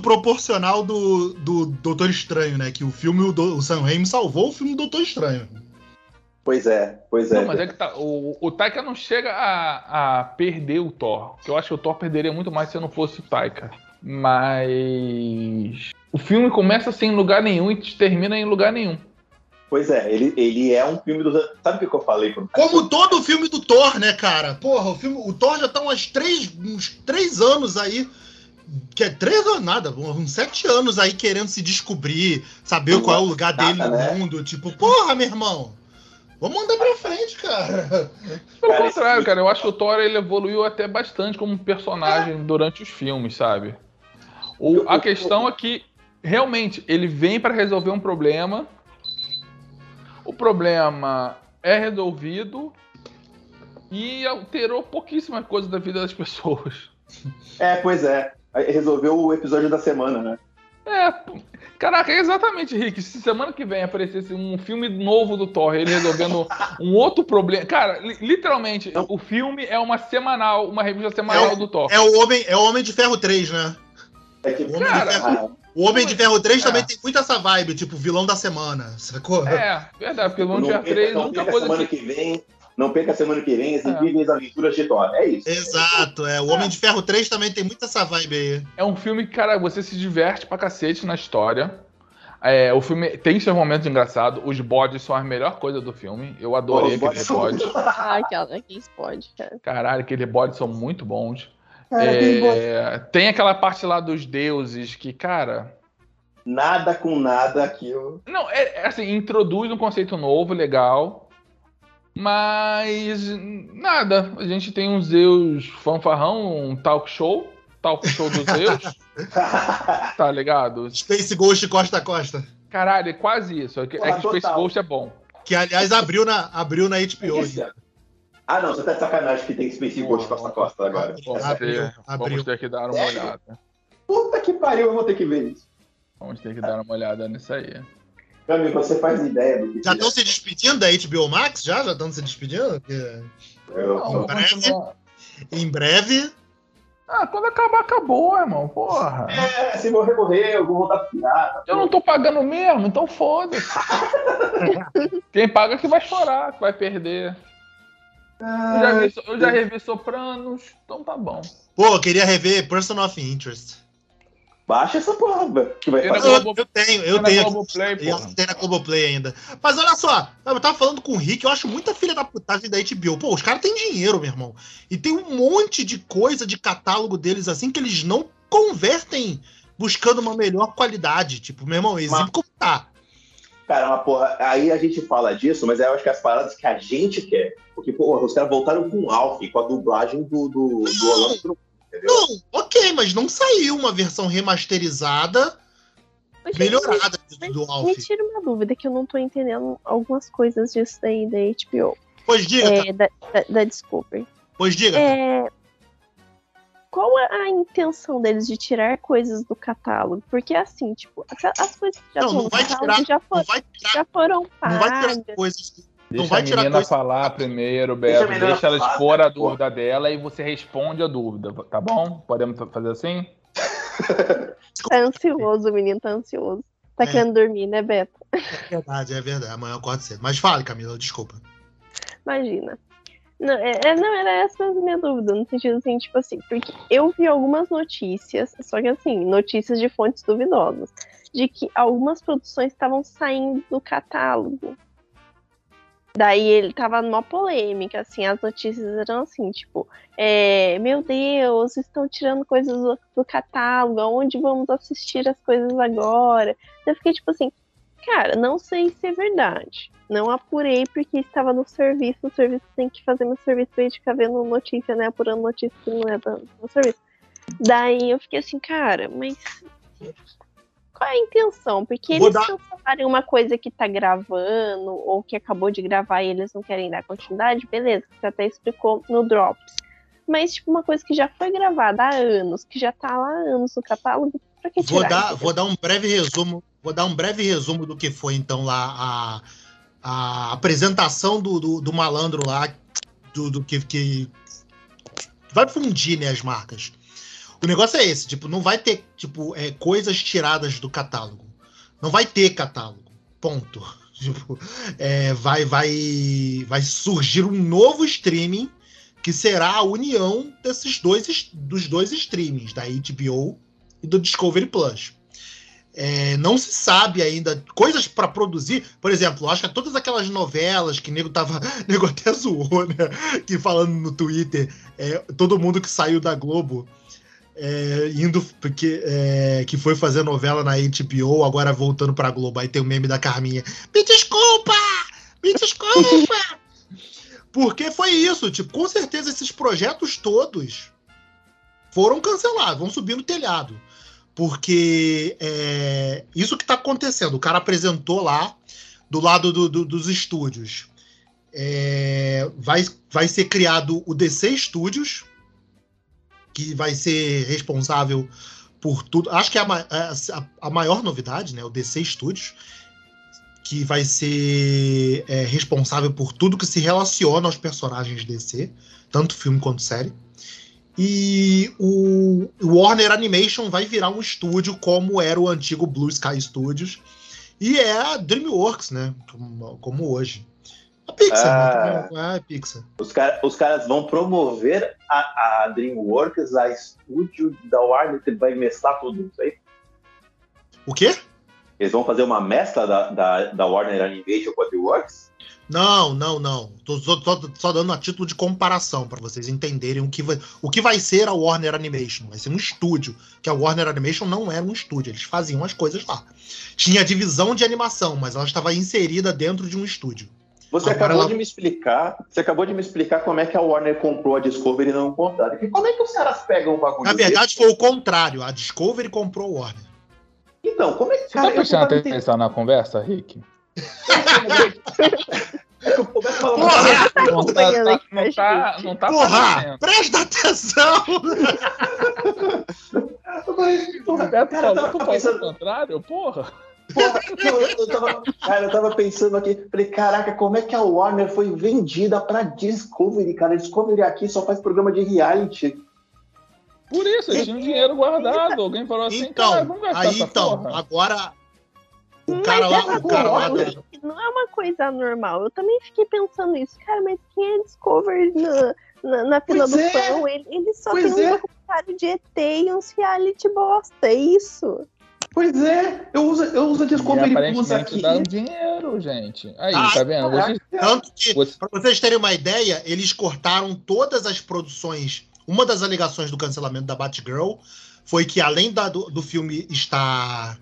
o proporcional do, do Doutor Estranho, né? Que o filme, o, do, o Sam Raimi salvou o filme Doutor Estranho. Pois é, pois é. Não, mas é que tá, o, o Taika não chega a, a perder o Thor. Eu acho que o Thor perderia muito mais se não fosse o Taika. Mas. O filme começa sem lugar nenhum e termina em lugar nenhum. Pois é, ele, ele é um filme do. Sabe o que eu falei? Pro... Como todo filme do Thor, né, cara? Porra, o, filme, o Thor já tá uns três, uns três anos aí. Que é três anos, nada, uns sete anos aí querendo se descobrir, saber qual é o lugar dele no né? mundo. Tipo, porra, meu irmão. Vamos andar pra frente, cara. Pelo cara, contrário, cara, eu acho que o Thor ele evoluiu até bastante como personagem é. durante os filmes, sabe? O, a questão é que realmente ele vem para resolver um problema o problema é resolvido e alterou pouquíssimas coisas da vida das pessoas. É, pois é. Resolveu o episódio da semana, né? É, caraca, é exatamente, Rick. Se semana que vem aparecesse um filme novo do Thor, ele resolvendo um outro problema. Cara, literalmente, Não. o filme é uma semanal, uma revista semanal é o, do Thor. É o Homem, é o Homem de Ferro 3, né? É que, cara, o Homem de Ferro 3 é. também tem muito essa vibe, tipo, vilão da semana, sacou? É, verdade, porque o Vilão de Ferro 3 não nunca coisa semana que... que vem. Não perca a semana que vem as é. incríveis aventuras de Thor. É isso. Exato, é. O Homem de Ferro 3 também tem muito essa vibe aí. É um filme que, cara, você se diverte pra cacete na história. É, o filme tem seus momentos engraçados. Os bodes são a melhor coisa do filme. Eu adorei oh, aqueles bodes. Ai, aqueles bodes, cara. Caralho, aqueles bodes são muito bons. É, tem aquela parte lá dos deuses que, cara. Nada com nada aquilo. Não, é, é assim, introduz um conceito novo, legal. Mas nada. A gente tem um Zeus fanfarrão, um talk show. Talk show dos Zeus. tá ligado? Space Ghost Costa a Costa. Caralho, é quase isso. É que, é que Space Ghost é bom. Que, aliás, abriu na, abriu na HBO. É ah, não, você tá de sacanagem que tem Space Ghost costa a costa agora. Abriu, abriu. Vamos ter que dar uma olhada. Puta que pariu, eu vou ter que ver isso. Vamos ter que dar uma olhada nisso aí. Cami, você faz ideia do que. Já estão se despedindo da HBO Max? Já? Já estão se despedindo? Porque... Eu, não, em breve. Em breve. Ah, quando acabar, acabou, irmão. Porra. É, se morrer, morrer, eu vou voltar pro pirata. Eu não tô pagando mesmo, então foda-se. Quem paga que vai chorar, que vai perder eu, já vi, eu já revi Sopranos, então tá bom. Pô, eu queria rever Person of Interest. Baixa essa porra, que vai eu, eu, eu tenho, eu tenho. Globoplay, eu tenho na Globoplay ainda. Mas olha só, eu tava falando com o Rick, eu acho muita filha da putagem da HBO. Pô, os caras têm dinheiro, meu irmão. E tem um monte de coisa de catálogo deles assim que eles não convertem buscando uma melhor qualidade. Tipo, meu irmão, exemplo como tá. Cara, uma porra, aí a gente fala disso, mas eu acho que as paradas que a gente quer. Porque, porra, os caras voltaram com o Alf, com a dublagem do, do, do Orlando Não, ok, mas não saiu uma versão remasterizada mas, melhorada mas, do Alf. Me tira uma dúvida que eu não tô entendendo algumas coisas disso daí da HBO. Pois diga. É, da, da, da Discovery. Pois diga. É, qual é a intenção deles de tirar coisas do catálogo? Porque assim, tipo, as coisas que já não, não vai tirar, já, for, tirar, já foram pagas. Não vai tirar coisas. Deixa não vai a menina tirar coisa... falar primeiro, Beto. Deixa, deixa ela expor a dúvida dela e você responde a dúvida, tá bom? Podemos fazer assim? tá ansioso, o menino tá ansioso. Tá é. querendo dormir, né, Beto? É verdade, é verdade. Amanhã acorda cedo. Mas fale, Camila, desculpa. Imagina. Não, é, é, não, era essa a minha dúvida, no sentido assim, tipo assim, porque eu vi algumas notícias, só que assim, notícias de fontes duvidosas, de que algumas produções estavam saindo do catálogo. Daí ele tava numa polêmica, assim, as notícias eram assim, tipo, é, meu Deus, estão tirando coisas do, do catálogo, onde vamos assistir as coisas agora? Eu fiquei tipo assim, cara, não sei se é verdade não apurei porque estava no serviço. O serviço tem que fazer meu serviço pra ficar vendo notícia, né? Apurando notícia que não é no serviço. Daí eu fiquei assim, cara, mas qual é a intenção? Porque eles dar... cancelarem uma coisa que tá gravando ou que acabou de gravar e eles não querem dar continuidade, beleza, você até explicou no Drops. Mas, tipo, uma coisa que já foi gravada há anos, que já tá lá há anos no catálogo, pra que tirar? Vou dar, vou dar um breve resumo, vou dar um breve resumo do que foi, então, lá a a apresentação do, do, do malandro lá, do, do que, que, vai fundir né, as marcas. O negócio é esse, tipo, não vai ter, tipo, é, coisas tiradas do catálogo. Não vai ter catálogo. Ponto. Tipo, é, vai, vai, vai surgir um novo streaming que será a união desses dois, dos dois streamings, da HBO e do Discovery Plus. É, não se sabe ainda coisas para produzir. Por exemplo, acho que todas aquelas novelas que nego tava. Nego até zoou, né? Que falando no Twitter, é, todo mundo que saiu da Globo. É, indo porque é, que foi fazer novela na HBO, agora voltando pra Globo. Aí tem o meme da Carminha. Me desculpa! Me desculpa! porque foi isso, tipo, com certeza esses projetos todos foram cancelados, vão subir no telhado. Porque é, isso que está acontecendo, o cara apresentou lá, do lado do, do, dos estúdios, é, vai, vai ser criado o DC Studios, que vai ser responsável por tudo. Acho que é a, a, a maior novidade, né? O DC Studios, que vai ser é, responsável por tudo que se relaciona aos personagens DC, tanto filme quanto série. E o Warner Animation vai virar um estúdio como era o antigo Blue Sky Studios. E é a DreamWorks, né? Como, como hoje. A Pixar, ah, né? é Pixar. Os, cara, os caras vão promover a, a DreamWorks, a estúdio da Warner, que vai mesclar tudo isso aí. O quê? Eles vão fazer uma mescla da, da, da Warner Animation com a DreamWorks? Não, não, não. Tô só, só, só dando a título de comparação para vocês entenderem o que, vai, o que vai ser a Warner Animation. Vai ser um estúdio, que a Warner Animation não era um estúdio, eles faziam as coisas lá. Tinha divisão de animação, mas ela estava inserida dentro de um estúdio. Você Agora acabou ela... de me explicar, você acabou de me explicar como é que a Warner comprou a Discovery e não o contrário. Como é que os caras pegam o bagulho? Na verdade, desse? foi o contrário. A Discovery comprou a Warner. Então, como é que. Você tá cara, tá prestando atenção na conversa, Rick? É que eu começo a falar Porra! Não tá, tá, não tá, não tá Porra! Presta atenção! Porra, Beto cara, falou, tu pensando... o contrário? Porra! Porra, eu, eu tava, cara, eu tava pensando aqui, falei, caraca, como é que a Warner foi vendida pra Discovery, cara? Discovery aqui só faz programa de reality. Por isso, eles tinham dinheiro guardado. Alguém falou assim, então, cara, vamos gastar aí, então, porra. agora o cara lá, o cara lá Não é uma coisa normal. Eu também fiquei pensando isso. Cara, mas quem é Discovery na, na, na fila pois do é. pão? Ele, ele só pois tem um é. documentário de ET e uns reality bosta. É isso. Pois é, eu uso, eu uso a Discovery Plus aqui. dá um dinheiro, gente. Aí, ah, tá vendo? Vocês... Tanto que, para vocês terem uma ideia, eles cortaram todas as produções. Uma das alegações do cancelamento da Batgirl foi que, além da, do, do filme estar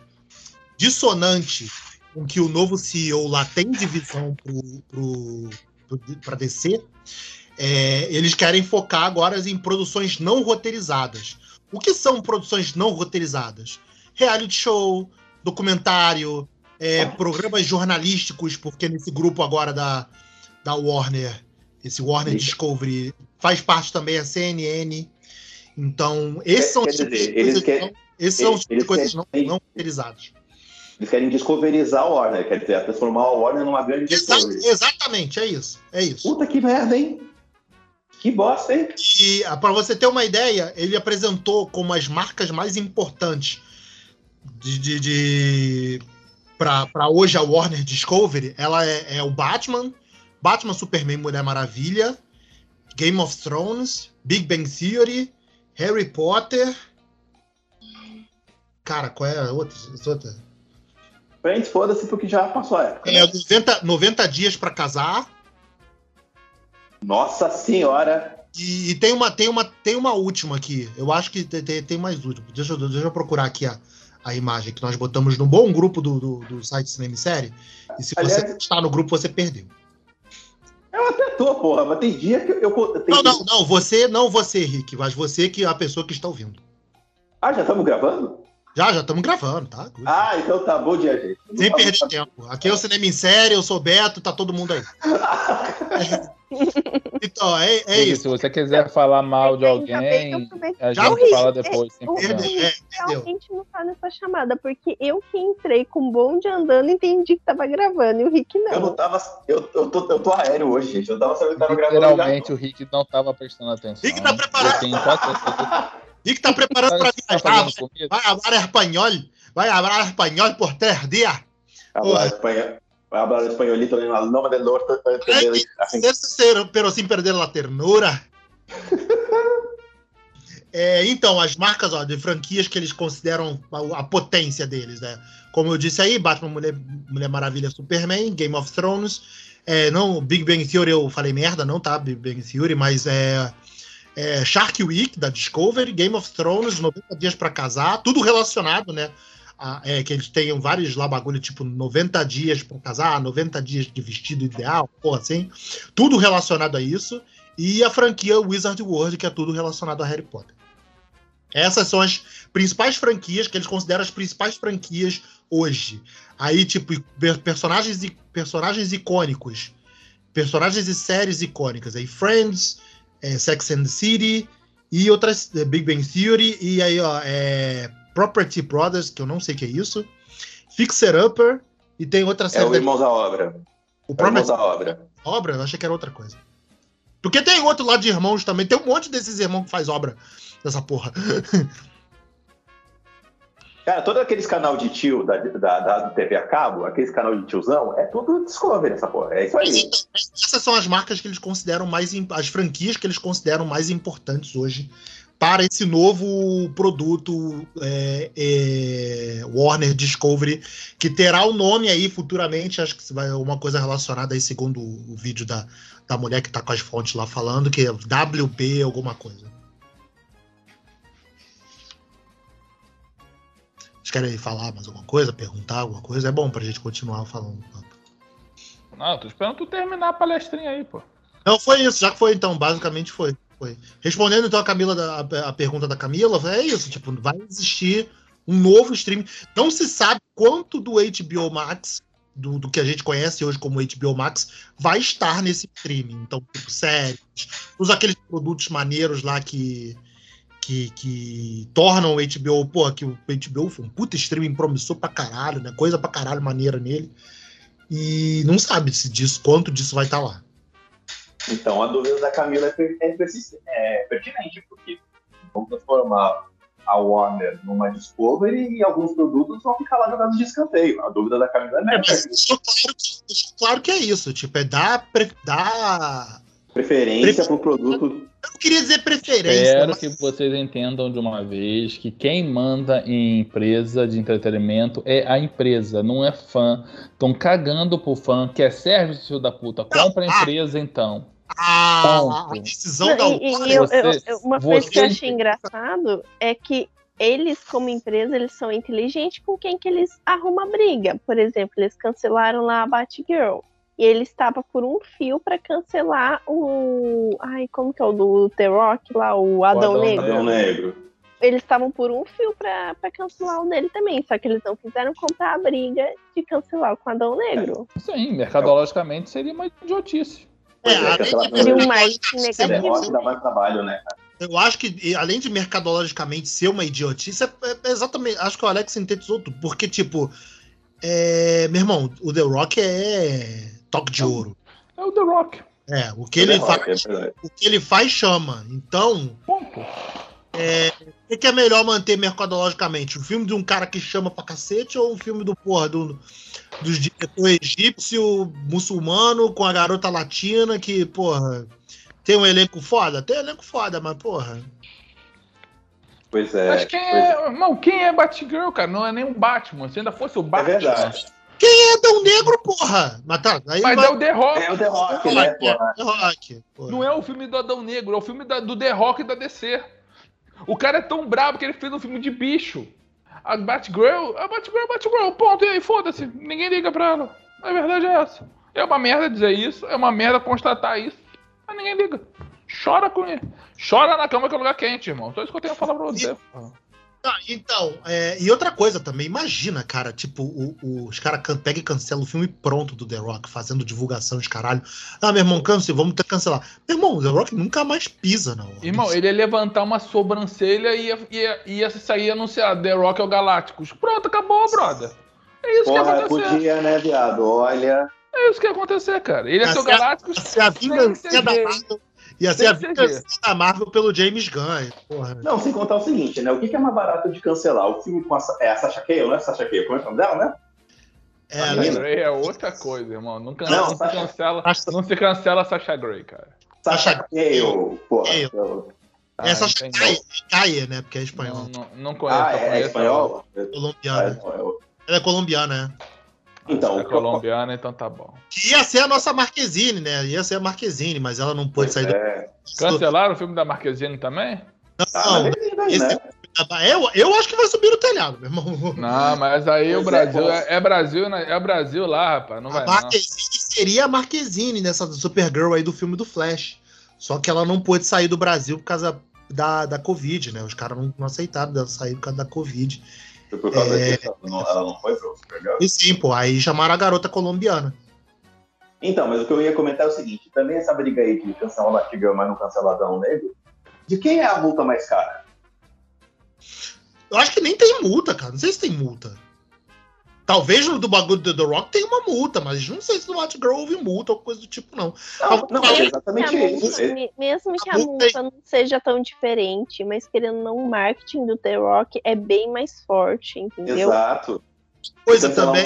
dissonante com que o novo CEO lá tem divisão para DC, é, eles querem focar agora em produções não roteirizadas. O que são produções não roteirizadas? Reality show, documentário, é, programas jornalísticos, porque nesse grupo agora da, da Warner, esse Warner Sim. Discovery, faz parte também a CNN. Então, esses são os tipos de coisas, não, esses são os tipos de coisas não, não roteirizadas. Eles querem descoverizar a Warner, quer dizer, transformar a Warner numa grande Exa Exatamente, é isso. É isso. Puta que merda, hein? Que bosta, hein? E ah, para você ter uma ideia, ele apresentou como as marcas mais importantes de, de, de para hoje a Warner Discovery, ela é, é, o Batman, Batman, Superman, Mulher Maravilha, Game of Thrones, Big Bang Theory, Harry Potter. Cara, qual é a outra? outra? Friends, foda-se, porque já passou a época. É, né? 90, 90 dias para casar. Nossa senhora! E, e, tem, uma, tem, uma, tem uma última aqui. Eu acho que tem, tem mais última. Deixa, eu, deixa eu procurar aqui a, a imagem que nós botamos no bom grupo do, do, do site Cinema e Série. E se Aliás, você está no grupo, você perdeu. Eu até tô, porra, mas tem dia que eu. não, não, não, você, não você, Rick, mas você que é a pessoa que está ouvindo. Ah, já estamos gravando? Já, já estamos gravando, tá? Ah, então tá bom dia, gente. Sem perder tempo. Aqui é o Cinema em Série, eu sou Beto, tá todo mundo aí. então, é, é isso. Se você quiser falar mal de alguém, a já gente fala depois. É, sem é, realmente não tá nessa chamada, porque eu que entrei com um bonde andando entendi que tava gravando, e o Rick não. Eu não tava. Eu, eu, tô, eu tô aéreo hoje, gente. Eu tava sabendo que tava gravando. Literalmente, o Rick não tava prestando atenção. Rick tá preparado. Rick tá preparando pra viajar. Vai falar espanhol. Vai falar espanhol por três dias. Hablar espanhol. Vai falar espanholito en el nombre del norte. Pero sin perder la ternura. É, então, as marcas ó, de franquias que eles consideram a, a, potência deles, né? Como eu disse aí, Batman, Mulher, Mulher Maravilha, Superman, Game of Thrones. É, não, Big Bang Theory eu falei merda, não tá? Big Bang Theory, mas é, é Shark Week da Discovery, Game of Thrones, 90 Dias para Casar, tudo relacionado, né? É, que eles tenham vários lá bagulho, tipo 90 dias para casar, 90 dias de vestido ideal, porra assim. Tudo relacionado a isso. E a franquia Wizard World, que é tudo relacionado a Harry Potter. Essas são as principais franquias que eles consideram as principais franquias hoje. Aí, tipo, personagens, personagens icônicos. Personagens e séries icônicas. Aí, Friends, é, Sex and the City e outras. É, Big Bang Theory. E aí, ó, é, Property Brothers, que eu não sei o que é isso. Fixer Upper. E tem outra série. É o Irmãos da Obra. O é Irmãos da Obra. Obra? Eu achei que era outra coisa. Porque tem outro lado de irmãos também. Tem um monte desses irmãos que faz obra dessa porra. Cara, todos aqueles canal de tio da, da, da TV a cabo, aqueles canal de tiozão, é tudo Discovery essa porra. É isso aí. Essas são as marcas que eles consideram mais. as franquias que eles consideram mais importantes hoje para esse novo produto é, é, Warner Discovery, que terá o um nome aí futuramente, acho que vai uma coisa relacionada aí, segundo o vídeo da, da mulher que está com as fontes lá falando, que é WB alguma coisa. Vocês querem falar mais alguma coisa, perguntar alguma coisa? É bom pra gente continuar falando. Não, tô esperando tu terminar a palestrinha aí, pô. Não, foi isso, já que foi então, basicamente foi. Foi. Respondendo então a Camila, a, a pergunta da Camila, é isso, tipo, vai existir um novo streaming. Não se sabe quanto do HBO Max, do, do, que a gente conhece hoje como HBO Max, vai estar nesse streaming. Então, tipo, séries, todos aqueles produtos maneiros lá que, que, que tornam o HBO, pô, que o HBO foi um puta streaming promissor pra caralho, né? Coisa pra caralho maneira nele. E não sabe se disso, quanto disso vai estar tá lá. Então, a dúvida da Camila é, é, é pertinente, porque vamos transformar a Warner numa Discovery e alguns produtos vão ficar lá jogados de escanteio. A dúvida da Camila é, é mas isso, claro, que, claro que é isso. Tipo, é dar, dar preferência para o produto eu não queria dizer preferência. Espero mas... que vocês entendam de uma vez que quem manda em empresa de entretenimento é a empresa, não é fã. Estão cagando pro fã, quer serviço, filho da puta. Compra a empresa então. Ah, a decisão da e, e eu, eu, Uma coisa que eu achei engraçado é que eles, como empresa, eles são inteligentes com quem que eles arrumam briga. Por exemplo, eles cancelaram lá a Batgirl. E ele estava por um fio para cancelar o. Ai, como que é o do The Rock lá, o Adão, o Adão Negro. Adão Negro. Eles estavam por um fio para cancelar o dele também, só que eles não quiseram comprar a briga de cancelar o Adão Negro. É, sim, mercadologicamente seria uma idiotice. É, além de mais negativo. Dá mais trabalho, né? Eu acho que, além de mercadologicamente ser uma idiotice, é, é exatamente. Acho que o Alex sintetizou tudo. Porque, tipo, é, meu irmão, o The Rock é toque de ouro. É o The Rock. É, o que, ele, faz, é o que ele faz chama. Então. Ponto. É, o que é melhor manter mercadologicamente? Um filme de um cara que chama pra cacete ou um filme do porra do, dos diretor egípcio, muçulmano, com a garota latina que, porra, tem um elenco foda? Tem um elenco foda, mas, porra. Pois é. Mas quem é. é. Não, quem é Batgirl, cara? Não é nem um Batman. Se ainda fosse o Batman. É verdade. Quem é Dão Negro, porra? Mas, tá, aí Mas vai... é o The Rock. É o The Rock, né, porra? The Rock, porra. Não é o filme do Adão Negro, é o filme da, do The Rock da DC. O cara é tão brabo que ele fez um filme de bicho. A Batgirl, a Batgirl, a Batgirl, ponto, e aí, foda-se. Ninguém liga pra ela. A verdade é essa. É uma merda dizer isso, é uma merda constatar isso, mas ninguém liga. Chora com ele. Chora na cama que é lugar quente, irmão. Só isso que eu tenho a falar pra você. Ah, então, é, e outra coisa também, imagina, cara, tipo, o, o, os caras pegam e cancelam o filme pronto do The Rock, fazendo divulgação de caralho. Ah, meu irmão, cance, vamos ter que cancelar. Meu irmão, o The Rock nunca mais pisa, não. Irmão, ele ia levantar uma sobrancelha e ia, ia, ia sair anunciado The Rock é o Galácticos. Pronto, acabou, brother. É isso Porra, que ia acontecer. Podia, né, viado? Olha. É isso que ia acontecer, cara. Ele ia ser o Galácticos. Se a vingança da Marvel Ia ser a vida da Marvel pelo James Gunn. Porra. Não, sem contar o seguinte, né? O que é mais barato de cancelar? O filme com a, é a Sasha Cale, né? Sasha Cale, como é o nome dela, né? É, a Grey é outra coisa, irmão. Não, não, não se cancela, não se cancela a Sasha Grey, cara. Sasha Cale, porra. Ah, é Sasha Caia, né? Porque é espanhol. Não, não, não conheço. Ah, é, é espanhol? Colombiana. Ah, é Ela é colombiana, né? Então, é colombiana, então tá bom. Ia ser a nossa Marquezine, né? Ia ser a Marquezine, mas ela não pôde sair é. do. Cancelaram o filme da Marquezine também? Não, ah, esse... né? eu, eu acho que vai subir no telhado, meu irmão. Não, mas aí pois o Brasil é, é, Brasil, né? é Brasil lá, rapaz. Não a vai, Marquezine não. seria a Marquezine nessa Supergirl aí do filme do Flash. Só que ela não pôde sair do Brasil por causa da, da Covid, né? Os caras não, não aceitaram dela sair por causa da Covid. Foi por causa é... disso, ela não foi pro Supergirl? E sim, pô, aí chamaram a garota colombiana. Então, mas o que eu ia comentar é o seguinte, também essa briga aí de cancelar o Batgirl, mas não cancelar Adão Negro, de quem é a multa mais cara? Eu acho que nem tem multa, cara. Não sei se tem multa. Talvez no do bagulho do The Rock tenha uma multa, mas não sei se no Batgirl houve multa ou coisa do tipo, não. Não, não é exatamente isso. Multa, mesmo que a, a multa, multa não seja tão diferente, mas querendo não, o marketing do The Rock é bem mais forte, entendeu? Exato. Coisa também.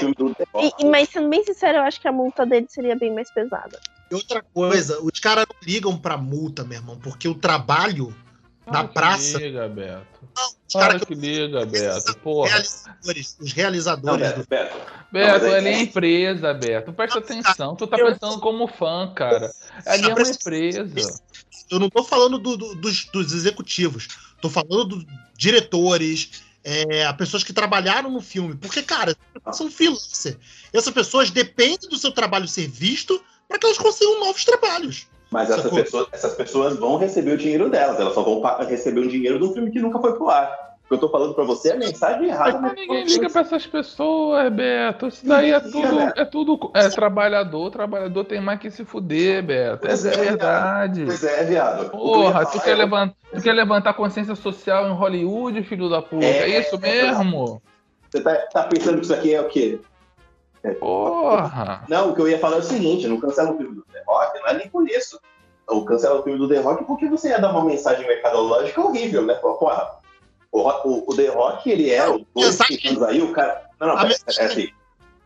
E, mas sendo bem sincero, eu acho que a multa dele seria bem mais pesada. E outra coisa, os caras não ligam pra multa, meu irmão, porque o trabalho na praça. Liga, Beto. Não, os cara que, que liga, Beto. Porra. Realizadores, os realizadores. Não, Beto, do... Beto. Beto não, ali é, empresa, Beto. Presta atenção. Tu tá pensando como fã, cara. Ali é uma empresa. Eu não tô falando do, do, dos, dos, executivos. Tô falando dos diretores, é, a pessoas que trabalharam no filme. Porque, cara, são freelancers. Essas pessoas dependem do seu trabalho ser visto para que elas consigam novos trabalhos. Mas essas pessoas, essas pessoas vão receber o dinheiro delas, elas só vão receber o dinheiro do filme que nunca foi pro ar. O que eu tô falando pra você é a mensagem errada. Mas ninguém liga pra essas pessoas, Beto. Isso daí é tudo, é tudo. É trabalhador, trabalhador tem mais que se fuder, Beto. Essa é, é verdade. Pois é, viado. Porra, tu quer, levantar, tu quer levantar consciência social em Hollywood, filho da puta? É, é isso mesmo? Você tá, tá pensando que isso aqui é o quê? Porra! Não, o que eu ia falar é o seguinte: não cancela o filme do The Rock, não é nem por isso. Ou cancela o filme do The Rock porque você ia dar uma mensagem mercadológica horrível, né? Porra, o, o, o The Rock, ele é o dois anos aí, o cara. Não, não, a, é, mensagem, é assim.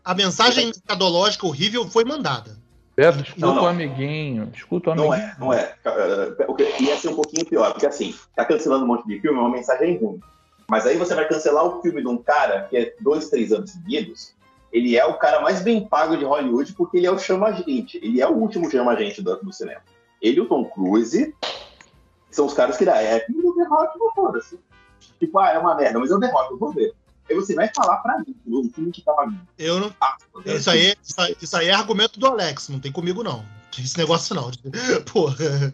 a mensagem mercadológica horrível foi mandada. Pedro, escuta não, não. o amiguinho. Escuta o amiguinho. Não é, não é. Ia ser um pouquinho pior, porque assim, tá cancelando um monte de filme, é uma mensagem ruim. Mas aí você vai cancelar o filme de um cara que é dois, três anos seguidos, ele é o cara mais bem pago de Hollywood porque ele é o chama-gente. Ele é o último chama-gente do, do, cinema. Ele e o Tom Cruise são os caras que dá é filme do The Rock, não foda-se. Tipo, ah, é uma merda, mas é o The Rock, eu vou ver. Aí você vai falar pra mim, o filme que tava vindo. Eu não. Ah, isso, aí, isso, aí, é argumento do Alex, não tem comigo não. Esse negócio não. Porra.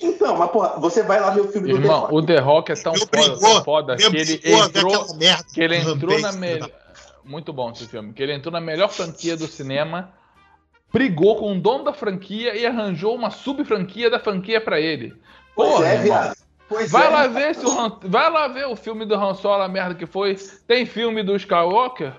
Então, mas porra, você vai lá ver o filme Irmão, do The Rock. O The Rock é tão foda, foda que ele entrou, que ele entrou na melhor muito bom esse filme. Que ele entrou na melhor franquia do cinema, brigou com o dono da franquia e arranjou uma sub-franquia da franquia para ele. Porra, pois é, viado. Pois vai é. lá ver se o vai lá ver o filme do Han Solo, a merda que foi. Tem filme do Skywalker?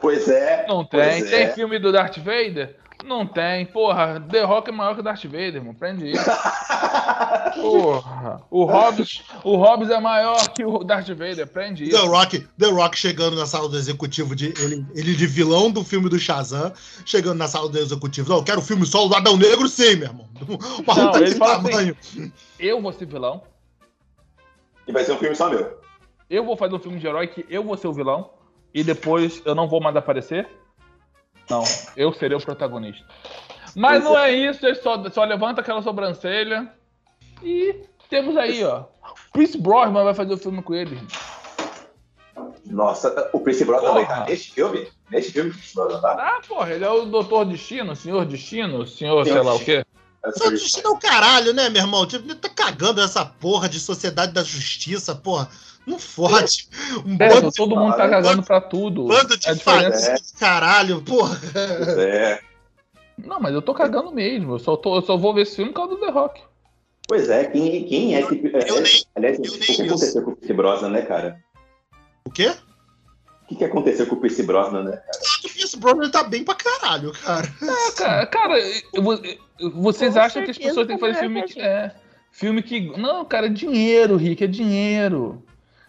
Pois é. Não tem. Tem é. filme do Darth Vader? Não tem. Porra, The Rock é maior que o Darth Vader, irmão. Prende isso. Porra. O Hobbs, o Hobbs é maior que o Darth Vader. Prende isso. The Rock, The Rock chegando na sala do executivo, de, ele, ele de vilão do filme do Shazam, chegando na sala do executivo. Não, eu quero o filme solo do Adão Negro, sim, meu irmão. Uma Não, ele fala assim, eu vou ser vilão. E vai ser um filme só meu. Eu vou fazer um filme de herói que eu vou ser o vilão. E depois eu não vou mais aparecer. Não, eu serei o protagonista. Mas não é isso, ele só, só levanta aquela sobrancelha. E temos aí, ó. Chris Brosnan vai fazer o filme com ele. Nossa, o Chris Brosnan também tá neste filme? Neste filme, o Chris Brosnan tá? Ah, porra, ele é o Doutor Destino, Senhor Destino, Senhor, sei lá o quê. Destino é o caralho, né, meu irmão? Tipo, tá cagando essa porra de sociedade da justiça, porra. Não fode. Um é, todo mundo tá cagando pra tudo. Bando de diferença... é. caralho, porra. É. Não, mas eu tô cagando mesmo. Eu só, tô, eu só vou ver esse filme por causa do The Rock. Pois é, quem, quem é que. Eu nem, aliás, eu o que aconteceu com o Pierce Brosnan, né, cara? O quê? O que, que aconteceu com o Pierce Brosnan, né, cara? Brosnan tá bem pra caralho, cara. Ah, cara, cara vocês Com acham que as pessoas têm que fazer filme que. É, filme que. Não, cara, é dinheiro, Rick, é dinheiro.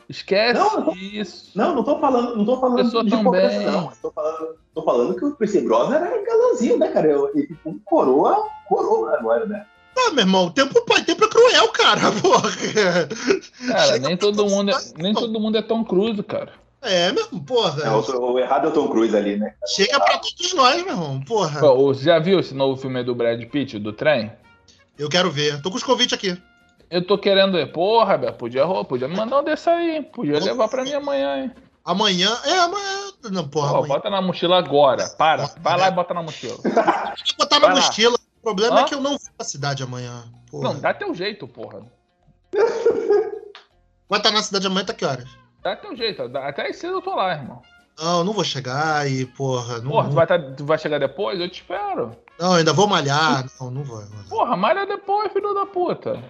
Esquece não, não isso. Não, não tô falando, não tô falando Pessoa de também. não. Tô falando, tô falando que o Percy Brosnan era galãzinho, né, cara? Ele ficou um coroa, coroa agora, né? Ah, meu irmão, o tempo, o tempo é cruel, cara, porra. Cara, nem todo, mundo é, nem todo mundo é Tom Cruise, cara. É mesmo, porra. É, o, o, errado é o Tom Cruise ali, né? Chega pra todos nós, meu irmão, porra. Pô, você já viu esse novo filme do Brad Pitt, do trem? Eu quero ver. Tô com os convites aqui. Eu tô querendo ver. Porra, Beto, podia, podia me mandar um desse aí. Podia levar pra mim amanhã, hein? Amanhã. É, amanhã. Não, porra. Pô, bota na mochila agora. Para. Vai lá e bota na mochila. botar na mochila. O problema Hã? é que eu não vou pra cidade amanhã. Porra. Não, dá teu jeito, porra. Vai estar na cidade amanhã, tá que horas? Dá teu jeito. Até cedo eu tô lá, irmão. Não, não vou chegar e, porra. Não, porra, tu vai, tá, tu vai chegar depois? Eu te espero. Não, ainda vou malhar. Não, não vou. Porra, malha depois, filho da puta.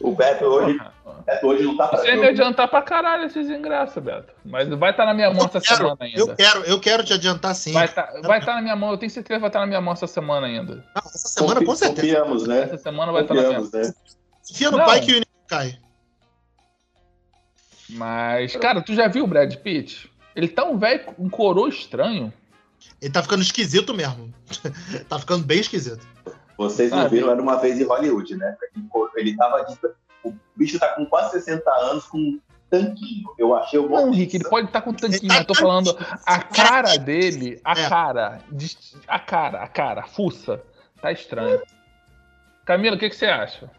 O Beto hoje, Beto hoje não tá pra Você me adiantar pra caralho esses ingressos, Beto. Mas vai estar tá na minha mão essa semana ainda. Eu quero, eu quero te adiantar sim. Vai estar tá, vai tá na minha mão, eu tenho certeza que vai estar tá na minha mão essa semana ainda. Ah, essa semana Confi, com certeza. Confiamos, né? Essa semana vai estar tá na minha mão. Né? Confia no não. pai que o inimigo cai. Mas, cara, tu já viu o Brad Pitt? Ele tá um velho, um coroa estranho. Ele tá ficando esquisito mesmo. tá ficando bem esquisito. Vocês não viram, era uma vez em Hollywood, né? Ele tava. O bicho tá com quase 60 anos, com um tanquinho. Eu achei o Não, Rick, ele pode estar tá com tanquinho, eu tô falando a cara dele, a é. cara, a cara, a cara, a fuça, tá estranho. Camila, o que, que você acha?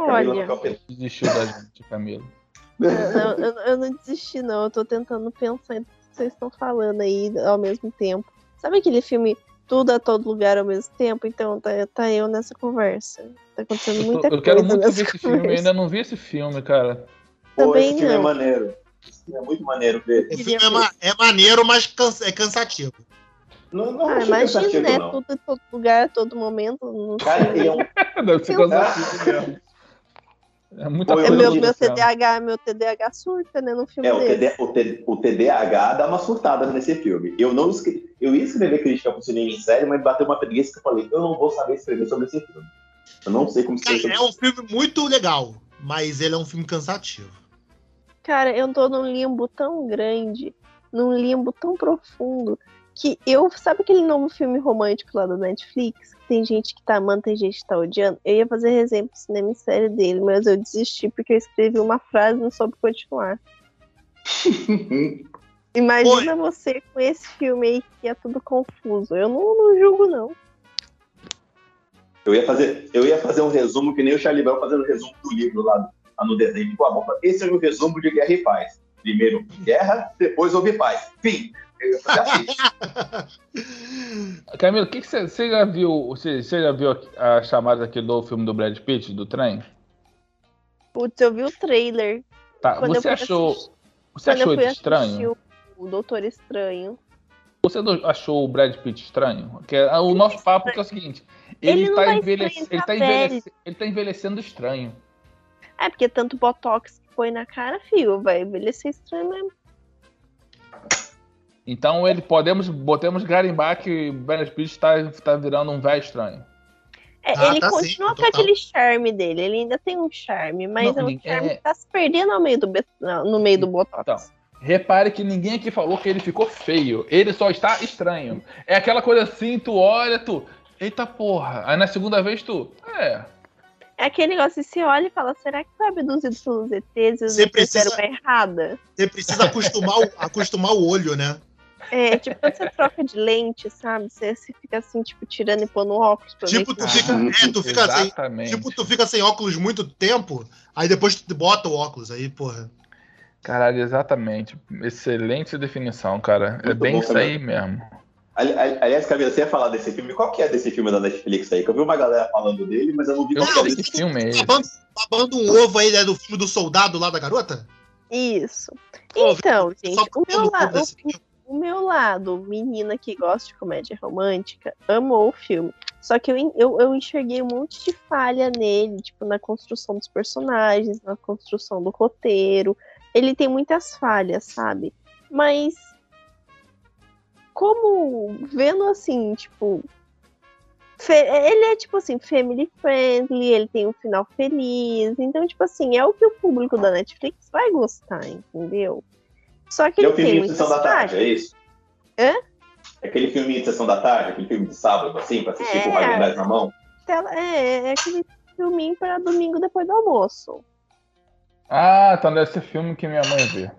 Olha. Desistiu da gente, Camila. Eu, eu, eu, não desisti, não. Eu tô tentando pensar em que vocês estão falando aí ao mesmo tempo. Sabe aquele filme Tudo a Todo Lugar ao mesmo tempo? Então tá, tá eu nessa conversa. Tá acontecendo muita eu, eu coisa. Eu quero muito ver esse conversa. filme, eu ainda não vi esse filme, cara. Pô, Também esse filme é não. é maneiro. Esse filme é muito maneiro ver. Esse filme é, ma é maneiro, mas cansa é cansativo. Não, não ah, imagina, né? Não. Tudo em todo lugar, a todo momento. Não Cara, sei. É um... Deve ser cansativo mesmo. É muita é meu, meu TDAH, meu TDAH surta, né, no filme é, o, TD, o, TD, o, TDAH dá uma surtada nesse filme. Eu não escrevi, eu ia escrever crítica pro cinema em série, mas bateu uma preguiça que eu falei, eu não vou saber escrever sobre esse filme. Eu não sei como escrever. É um filme muito legal, mas ele é um filme cansativo. Cara, eu tô num limbo tão grande, num limbo tão profundo, que eu. Sabe aquele novo filme romântico lá da Netflix? Tem gente que tá amando, tem gente que tá odiando. Eu ia fazer resenha pro cinema e série dele, mas eu desisti porque eu escrevi uma frase e não soube continuar. Imagina Oi. você com esse filme aí que é tudo confuso. Eu não, não julgo, não. Eu ia, fazer, eu ia fazer um resumo que nem o Charlie Brown fazendo um resumo do livro lá, lá no desenho. Esse é o resumo de Guerra e Paz. Primeiro guerra, depois houve paz. Fim. Camilo, o que, você, você já viu? Você, já viu a, a chamada aqui do filme do Brad Pitt, do trem? Putz, eu vi o trailer. Tá, Quando você achou. Assistir, você achou ele estranho? O Doutor Estranho. Você achou o Brad Pitt estranho? Que é, o nosso papo é o seguinte: ele, ele, tá, envelhece, ele, tá, envelhece, ele tá envelhecendo estranho. É, porque tanto botox que põe na cara, filho, vai envelhecer estranho mesmo. Então ele podemos, podemos garimbar que o Brad Pitt está tá virando um velho estranho. É, ah, ele tá continua sim, com aquele charme dele, ele ainda tem um charme, mas não, é um charme é... que tá se perdendo no meio do, no meio do Botox. Então, repare que ninguém aqui falou que ele ficou feio, ele só está estranho. É aquela coisa assim, tu olha, tu. Eita porra! Aí na segunda vez tu. É. É aquele negócio, você olha e fala, será que foi abduzido pelos ETs e os ETs precisa, errada? Você precisa acostumar, acostumar o olho, né? É, tipo, quando você troca de lente, sabe? Você, você fica assim, tipo, tirando e pondo óculos pra Tipo, tu fica, é, tu fica sem, tipo, tu fica sem óculos muito tempo, aí depois tu bota o óculos, aí, porra. Caralho, exatamente. Excelente definição, cara. É muito é bem isso aí mesmo. Aliás, Camila, você ia falar desse filme? Qual que é desse filme da Netflix aí? Que eu vi uma galera falando dele, mas eu não vi eu qual é desse filme. É babando, babando um ovo aí, né, do filme do soldado lá da garota? Isso. Então, gente, o meu, lado, o meu lado, menina que gosta de comédia romântica, amou o filme. Só que eu, eu, eu enxerguei um monte de falha nele, tipo, na construção dos personagens, na construção do roteiro. ele tem muitas falhas, sabe? Mas como vendo assim, tipo, ele é tipo assim, family friendly, ele tem um final feliz, então tipo assim, é o que o público da Netflix vai gostar, entendeu? Só que ele, ele é tem muitas sessão da tarde, é isso? Hã? É aquele filme de sessão da tarde, aquele filme de sábado, assim, pra assistir é, com validade na mão? É, é aquele filminho para domingo depois do almoço. Ah, então deve ser filme que minha mãe vê.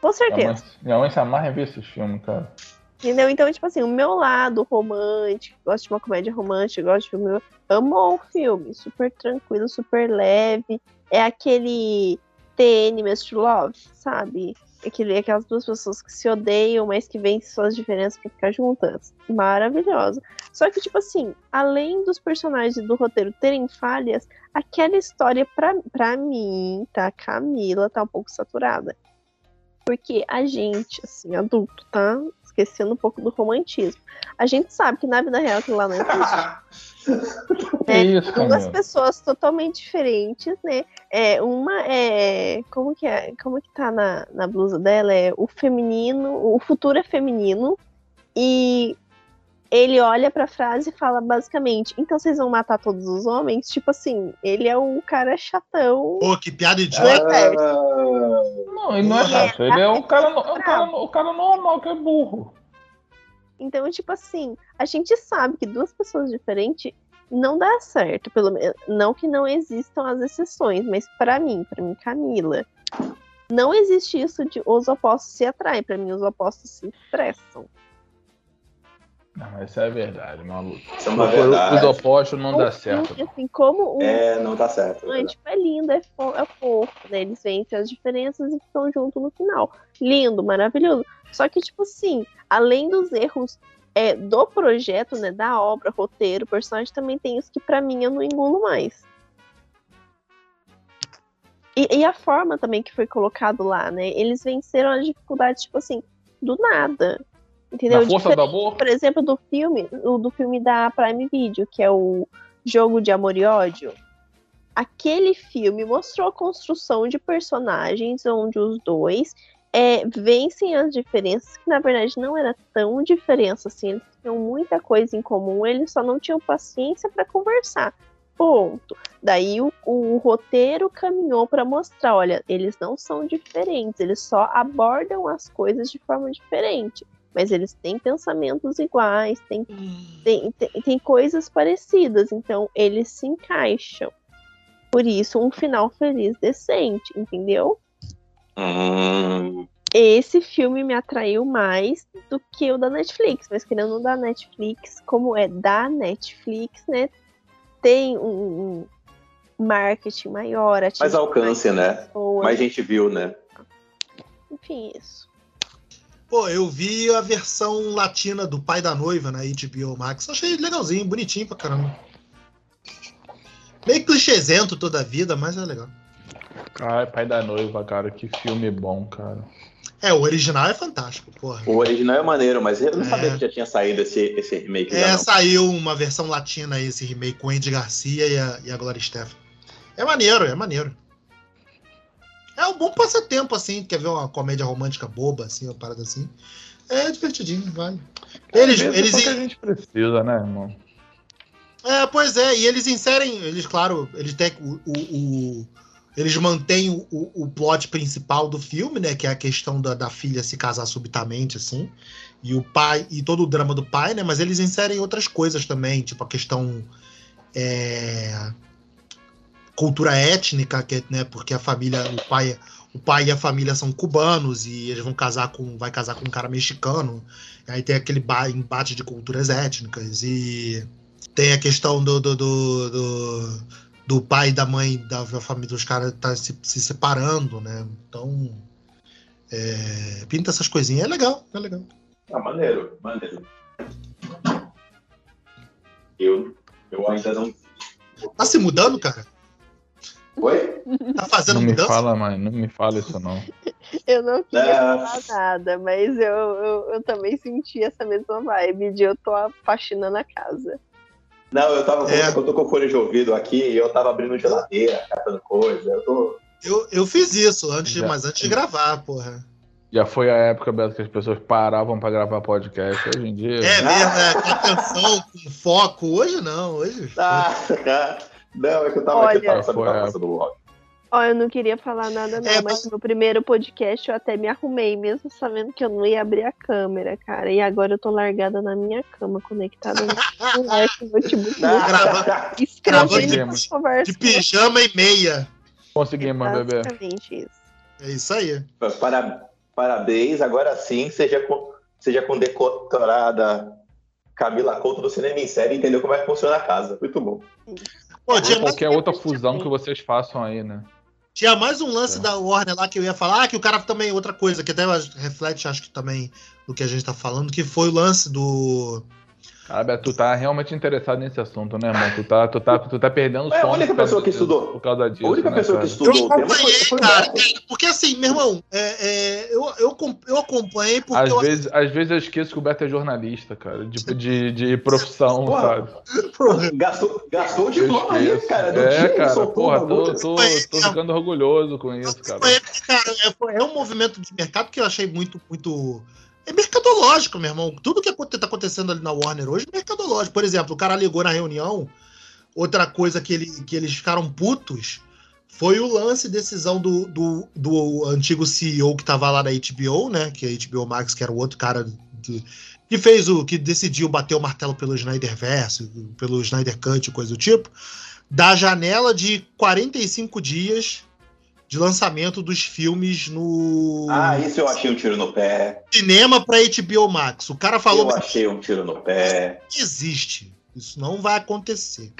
Com certeza. Minha mãe, minha mãe se amarra em ver esses filmes, cara. Entendeu? Então, tipo assim, o meu lado romântico, gosto de uma comédia romântica, gosto de filme. Amou o filme, super tranquilo, super leve. É aquele TN Mr. Love, sabe? Aquele, aquelas duas pessoas que se odeiam, mas que vencem suas diferenças pra ficar juntas. Maravilhosa. Só que, tipo assim, além dos personagens do roteiro terem falhas, aquela história, pra, pra mim, tá? Camila tá um pouco saturada. Porque a gente, assim, adulto, tá? Esquecendo um pouco do romantismo. A gente sabe que na vida real aquilo lá não existe. é, isso, duas pessoas totalmente diferentes, né? É, uma é. Como que é? Como que tá na, na blusa dela? É o feminino, o futuro é feminino. E ele olha pra frase e fala basicamente: então vocês vão matar todos os homens? Tipo assim, ele é um cara chatão. Pô, que piada idiota. Não, ele não é chato, ele é um cara, é um cara, um cara normal que é burro. Então, tipo assim, a gente sabe que duas pessoas diferentes não dá certo, pelo menos não que não existam as exceções, mas para mim, para mim Camila, não existe isso de os opostos se atraem, para mim os opostos se estressam. Não, isso é verdade, maluco. Isso é uma verdade. Os opostos não dá certo. Assim, como um é, não dá certo. É, tipo, é lindo, é, fo é fofo, né? Eles vencem as diferenças e ficam juntos no final. Lindo, maravilhoso. Só que, tipo assim, além dos erros é, do projeto, né? Da obra, roteiro, personagem, também tem os que para mim eu não engulo mais. E, e, a forma também que foi colocado lá, né? Eles venceram as dificuldades, tipo assim, do nada. Entendeu? Na força do amor? Por exemplo, do filme, o do filme da Prime Video, que é o Jogo de Amor e Ódio. Aquele filme mostrou a construção de personagens onde os dois é, vencem as diferenças, que na verdade não era tão diferença assim, eles tinham muita coisa em comum, eles só não tinham paciência para conversar. Ponto. Daí o, o roteiro caminhou para mostrar, olha, eles não são diferentes, eles só abordam as coisas de forma diferente mas eles têm pensamentos iguais, têm, hum. têm, têm, têm coisas parecidas, então eles se encaixam. Por isso, um final feliz decente, entendeu? Hum. Esse filme me atraiu mais do que o da Netflix, mas querendo da Netflix, como é da Netflix, né? Tem um, um marketing maior, mais alcance, mais né? Pessoas. Mais gente viu, né? Enfim, isso. Pô, eu vi a versão latina do Pai da Noiva na HBO Max. Achei legalzinho, bonitinho pra caramba. Meio clichêzento toda a vida, mas é legal. Cara, Pai da Noiva, cara, que filme bom, cara. É, o original é fantástico, porra. O original é maneiro, mas eu não é. sabia que já tinha saído esse, esse remake. É, saiu uma versão latina aí, esse remake com Andy Garcia e a, e a Glória Stefan. É maneiro, é maneiro. É um bom passatempo, assim, quer ver uma comédia romântica boba, assim, uma parada assim. É divertidinho, vale. Eles, é eles que a gente precisa, né, irmão? É, pois é, e eles inserem, eles, claro, eles têm o, o, o eles mantêm o, o, plot principal do filme, né? Que é a questão da, da, filha se casar subitamente, assim. E o pai, e todo o drama do pai, né? Mas eles inserem outras coisas também, tipo a questão é, cultura étnica, que, né, porque a família, o pai, o pai e a família são cubanos e eles vão casar com, vai casar com um cara mexicano. Aí tem aquele embate de culturas étnicas e tem a questão do, do, do, do, do pai e da mãe da família dos caras tá se, se separando, né? Então é, pinta essas coisinhas, é legal, é legal. Ah, maneiro, maneiro. Eu, eu ainda não. Tá se mudando, cara? Oi? Tá fazendo não mudança? me fala, mãe, não me fala isso não. eu não queria é... falar nada, mas eu, eu, eu, também senti essa mesma vibe de eu tô faxinando a casa. Não, eu tava é. eu tô com o fone de ouvido aqui e eu tava abrindo geladeira, catando coisa. Eu tô Eu, eu fiz isso, antes, Já. mas antes de gravar, porra. Já foi a época, Beto, que as pessoas paravam para gravar podcast. Hoje em dia. É mesmo, é, com atenção, com foco. Hoje não, hoje. Ah, não, é que eu tava Olha, aqui, tava, foi a... Ó, eu não queria falar nada não, é, mas... no primeiro podcast eu até me arrumei, mesmo sabendo que eu não ia abrir a câmera, cara. E agora eu tô largada na minha cama, conectada no celular com o notebook. Gravando de, de pijama e meia. Conseguimos, é bebê. isso. É isso aí. Para, parabéns, agora sim, seja, seja condecorada Camila Couto do Cinema em Série entendeu como é que funciona a casa. Muito bom. Pô, qualquer outra fusão que vocês façam aí, né? Tinha mais um lance é. da Warner lá que eu ia falar, que o cara também, outra coisa, que até reflete, acho que também, do que a gente tá falando, que foi o lance do. Cara, tu tá realmente interessado nesse assunto, né, irmão? Tu tá, tu tá, tu tá perdendo é, a única pessoa que estudou. Por causa disso. A única né, pessoa cara? que estudou eu acompanhei, foi, cara. Porque assim, meu irmão, é, é, eu, eu, eu acompanhei porque. Às, eu... vezes, às vezes eu esqueço que o Beto é jornalista, cara. De, de, de profissão, porra, sabe? Porra. Gastou, gastou o diploma aí, cara. é, cara, porra, tô, tô, tô, ficando orgulhoso com isso, cara. cara é, é um movimento de mercado que eu achei muito, muito é mercadológico, meu irmão. Tudo que está acontecendo ali na Warner hoje é mercadológico. Por exemplo, o cara ligou na reunião. Outra coisa que, ele, que eles ficaram putos foi o lance decisão do, do, do antigo CEO que estava lá da HBO, né? Que é a HBO Max, que era o outro cara que, que fez o. que decidiu bater o martelo pelo Snyder Verso, pelo Snyder Cut, coisa do tipo. Da janela de 45 dias de lançamento dos filmes no. Ah, isso eu achei um tiro no pé. Cinema para HBO Max. O cara falou. Eu achei um tiro no pé. Existe. Isso não vai acontecer.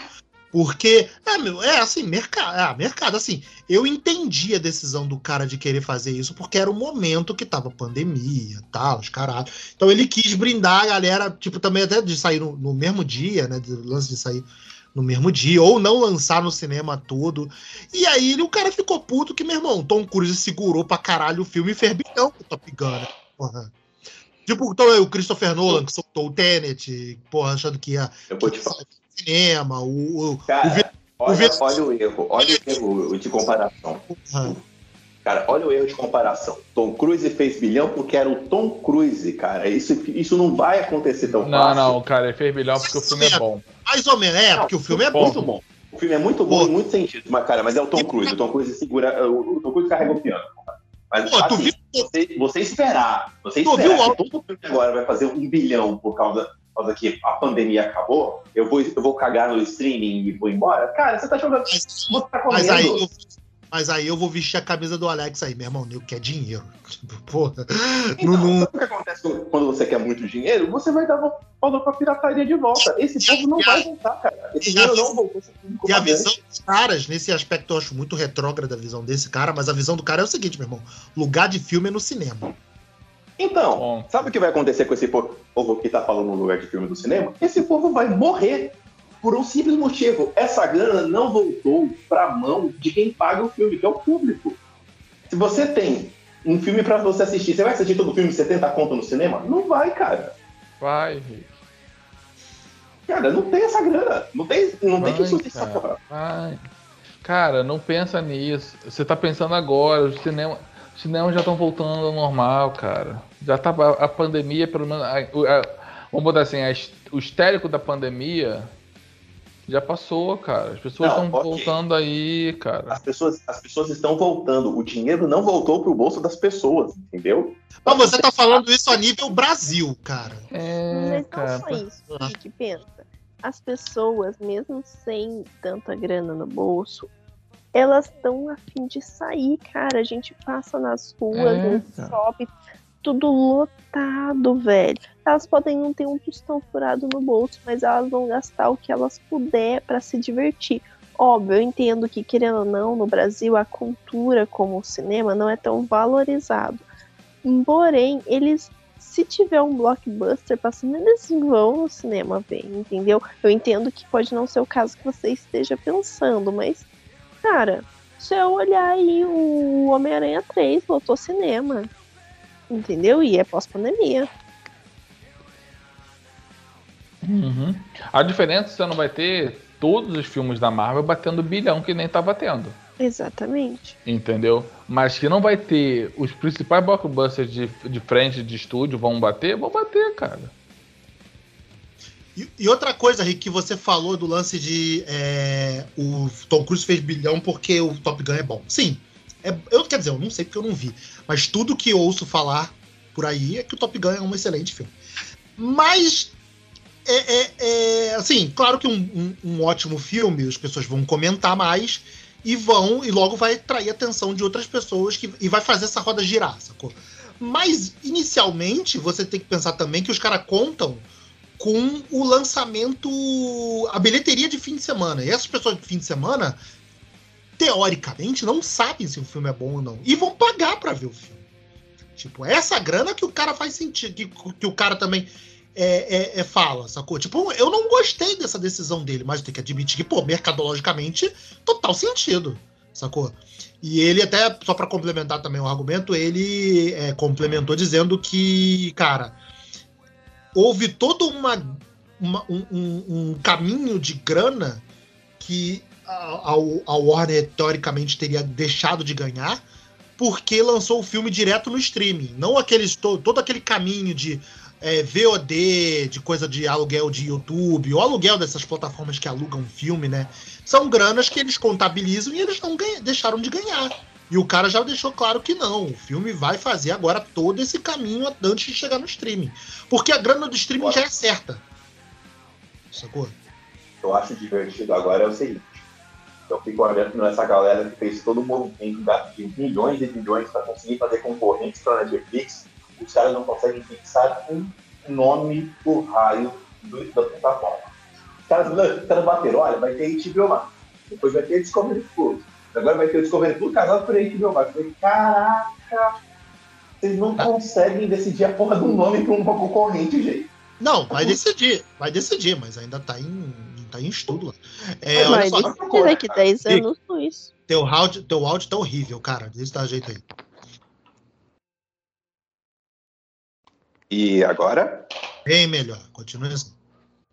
Porque, é, meu, é assim, mercado, é, mercado, assim, eu entendi a decisão do cara de querer fazer isso, porque era o momento que tava pandemia, tal, os caralho. Então ele quis brindar a galera, tipo, também até de sair no, no mesmo dia, né, do lance de sair no mesmo dia, ou não lançar no cinema todo. E aí o cara ficou puto que, meu irmão, Tom Cruise segurou pra caralho o filme e fez bilhão com Top Gun, né? Porra. Tipo, então, o Christopher Nolan que soltou o Tenet, porra, achando que ia, Eu vou te falar. cinema, o... o, cara, o olha, o olha o erro, olha o erro de comparação. Porra. Cara, olha o erro de comparação. Tom Cruise fez bilhão porque era o Tom Cruise, cara. Isso, isso não vai acontecer tão não, fácil. Não, não, cara, ele fez bilhão porque o filme é bom. Mais ou menos, é, porque o filme é bom. muito bom. O filme é muito bom em muitos sentidos, mas, cara, mas é o Tom Cruise. O Tom Cruise segura. O Tom Cruise carrega o piano. Mas Pô, assim, você, você, esperar, você esperar viu que todo filme agora vai fazer um bilhão por causa, por causa que a pandemia acabou, eu vou, eu vou cagar no streaming e vou embora. Cara, você tá jogando. Mas, você tá mas aí eu mas aí eu vou vestir a camisa do Alex aí, meu irmão, eu quer dinheiro. Tipo, porra. Então, não, não... Sabe o que acontece quando você quer muito dinheiro? Você vai dar valor pra pirataria de volta. Esse povo não vai voltar, cara. Esse dinheiro não voltou. E a visão dos caras, nesse aspecto, eu acho muito retrógrada a visão desse cara, mas a visão do cara é o seguinte, meu irmão: lugar de filme é no cinema. Então, Bom. sabe o que vai acontecer com esse povo que tá falando no lugar de filme do cinema? Esse povo vai morrer por um simples motivo: essa grana não voltou para a mão de quem paga o filme, que é o público. Se você tem um filme para você assistir, você vai assistir todo o filme 70 conto no cinema? Não vai, cara. Vai, Cara, não tem essa grana. Não tem, não vai, tem que essa porra. Vai. Cara, não pensa nisso. Você tá pensando agora, os cinemas cinema já estão voltando ao normal, cara. Já tá a, a pandemia, pelo menos. A, a, vamos botar assim, o histérico da pandemia já passou, cara. As pessoas estão okay. voltando aí, cara. As pessoas, as pessoas estão voltando. O dinheiro não voltou pro bolso das pessoas, entendeu? Mas você tá falando isso a nível Brasil, cara. É, Mas não cara. só isso, Rick, pensa. As pessoas, mesmo sem tanta grana no bolso, elas estão a fim de sair, cara. A gente passa nas ruas, é, no shopping, tudo lotado, velho. Elas podem não ter um tostão furado no bolso, mas elas vão gastar o que elas puder para se divertir. Óbvio, eu entendo que, querendo ou não, no Brasil a cultura como o cinema não é tão valorizado. Porém, eles, se tiver um blockbuster passando, eles vão no cinema ver, entendeu? Eu entendo que pode não ser o caso que você esteja pensando, mas, cara, se eu olhar aí o Homem-Aranha 3, voltou cinema. Entendeu? E é pós-pandemia. Uhum. A diferença é que você não vai ter todos os filmes da Marvel batendo bilhão que nem tá batendo. Exatamente. Entendeu? Mas que não vai ter os principais blockbusters de, de frente de estúdio vão bater, vão bater, cara. E, e, outra coisa, Rick, que você falou do lance de é, o Tom Cruise fez bilhão porque o Top Gun é bom. Sim. É, eu quer dizer, eu não sei porque eu não vi. Mas tudo que ouço falar por aí é que o Top Gun é um excelente filme. Mas é, é, é assim, claro que um, um, um, ótimo filme, as pessoas vão comentar mais e vão, e logo vai atrair a atenção de outras pessoas que, e vai fazer essa roda girar, sacou? Mas, inicialmente, você tem que pensar também que os caras contam com o lançamento, a bilheteria de fim de semana. E essas pessoas de fim de semana, teoricamente, não sabem se o filme é bom ou não. E vão pagar para ver o filme. Tipo, essa grana que o cara faz sentido, que, que o cara também é, é, é, fala, sacou? Tipo, eu não gostei dessa decisão dele, mas tem que admitir que, pô, mercadologicamente, total sentido, sacou? E ele até, só para complementar também o argumento, ele é, complementou dizendo que, cara, houve todo uma, uma um, um, um, caminho de grana que a, a, Warner teoricamente teria deixado de ganhar porque lançou o filme direto no streaming. Não aqueles todo, aquele caminho de é, VOD, de coisa de aluguel de YouTube, ou aluguel dessas plataformas que alugam filme, né? São granas que eles contabilizam e eles não ganha, deixaram de ganhar. E o cara já deixou claro que não. O filme vai fazer agora todo esse caminho antes de chegar no streaming. Porque a grana do streaming já é certa. Sacou? Eu acho divertido agora é o seguinte. Eu fico olhando nessa galera que fez todo o movimento de milhões e milhões para conseguir fazer concorrentes para a Netflix. Os caras não conseguem fixar um nome do raio do, da plataforma. Os caras, os caras bateram, olha, vai ter HBO Max, depois vai ter Discovery Plus, agora vai ter o Discovery Plus casado por HBO Max. Eu falei, caraca, vocês não conseguem decidir a porra do nome para uma concorrente, gente. Não, vai decidir, vai decidir, mas ainda tá em tá em estudo lá. É, mas olha só, daqui 10 anos com isso. Teu áudio, teu áudio tá horrível, cara. Deixa eu dar jeito aí. E agora? Bem melhor, continua assim.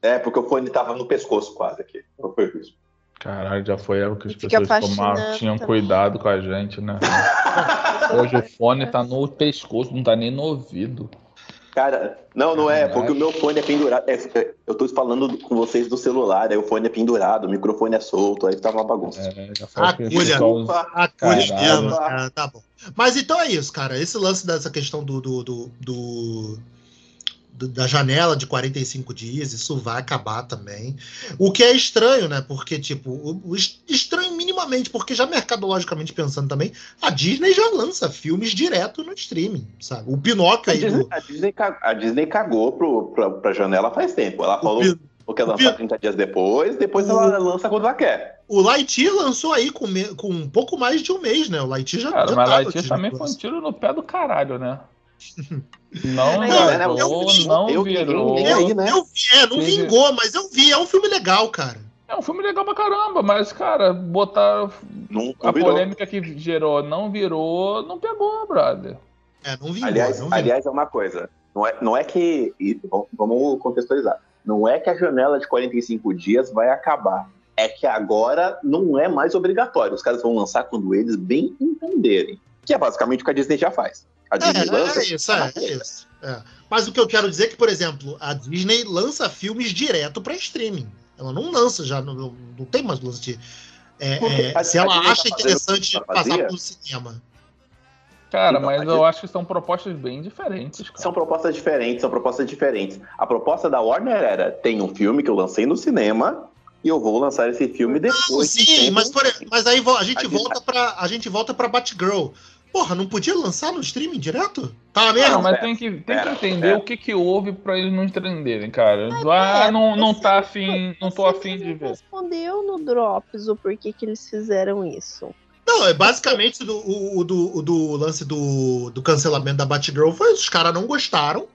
É, porque o fone tava no pescoço quase aqui. Não foi isso. Caralho, já foi época que as pessoas tomaram, tinham também. cuidado com a gente, né? Hoje o fone tá no pescoço, não tá nem no ouvido. Cara, não, não é, porque o meu fone é pendurado. É, é, eu tô falando com vocês do celular, aí o fone é pendurado, o microfone é solto, aí tava uma bagunça. É, mesmo, cara, tá bom. Mas então é isso, cara. Esse lance dessa questão do, do, do, do da janela de 45 dias, isso vai acabar também. O que é estranho, né? Porque, tipo, o, o estranho minimamente, porque já mercadologicamente pensando também, a Disney já lança filmes direto no streaming, sabe? O Pinóquio aí. A Disney, do... a Disney, a Disney cagou pro, pra, pra janela faz tempo. Ela falou. Pin... Porque lançar 30 dias depois, depois o... ela lança quando ela quer. O Lightyear lançou aí com, me... com um pouco mais de um mês, né? O Lightyear já. Cara, já mas o Lightyear também foi um tiro no pé do caralho, né? Não, não, eu, não eu, virou. Eu, né? eu vi, é, não vingou, mas eu vi. É um filme legal, cara. É um filme legal pra caramba, mas, cara, botar não, a virou. polêmica que gerou não virou, não pegou, brother. É, não vingou. Aliás, não vingou. aliás é uma coisa. Não é, não é que. Vamos contextualizar. Não é que a janela de 45 dias vai acabar. É que agora não é mais obrigatório. Os caras vão lançar quando eles bem entenderem. Que é basicamente o que a Disney já faz. A Disney é, lança. É isso, é, é isso. É. Mas o que eu quero dizer é que, por exemplo, a Disney lança filmes direto para streaming. Ela não lança já, não, não tem mais lance de. É, é se ela acha tá interessante passar pelo cinema. Cara, mas eu acho que são propostas bem diferentes. Cara. São propostas diferentes, são propostas diferentes. A proposta da Warner era: tem um filme que eu lancei no cinema e eu vou lançar esse filme depois. Não, sim, mas, por, mas aí a gente, a volta para a gente volta para Batgirl. Porra, não podia lançar no streaming direto? Tá mesmo? Não, mas tem que, tem que entender o que, que houve pra eles não entenderem, cara. ah, é, não, não tá afim, não tô afim de ver. respondeu no Drops o porquê que eles fizeram isso. Não, é basicamente do, o, do, o, do lance do, do cancelamento da Batgirl foi os caras não gostaram.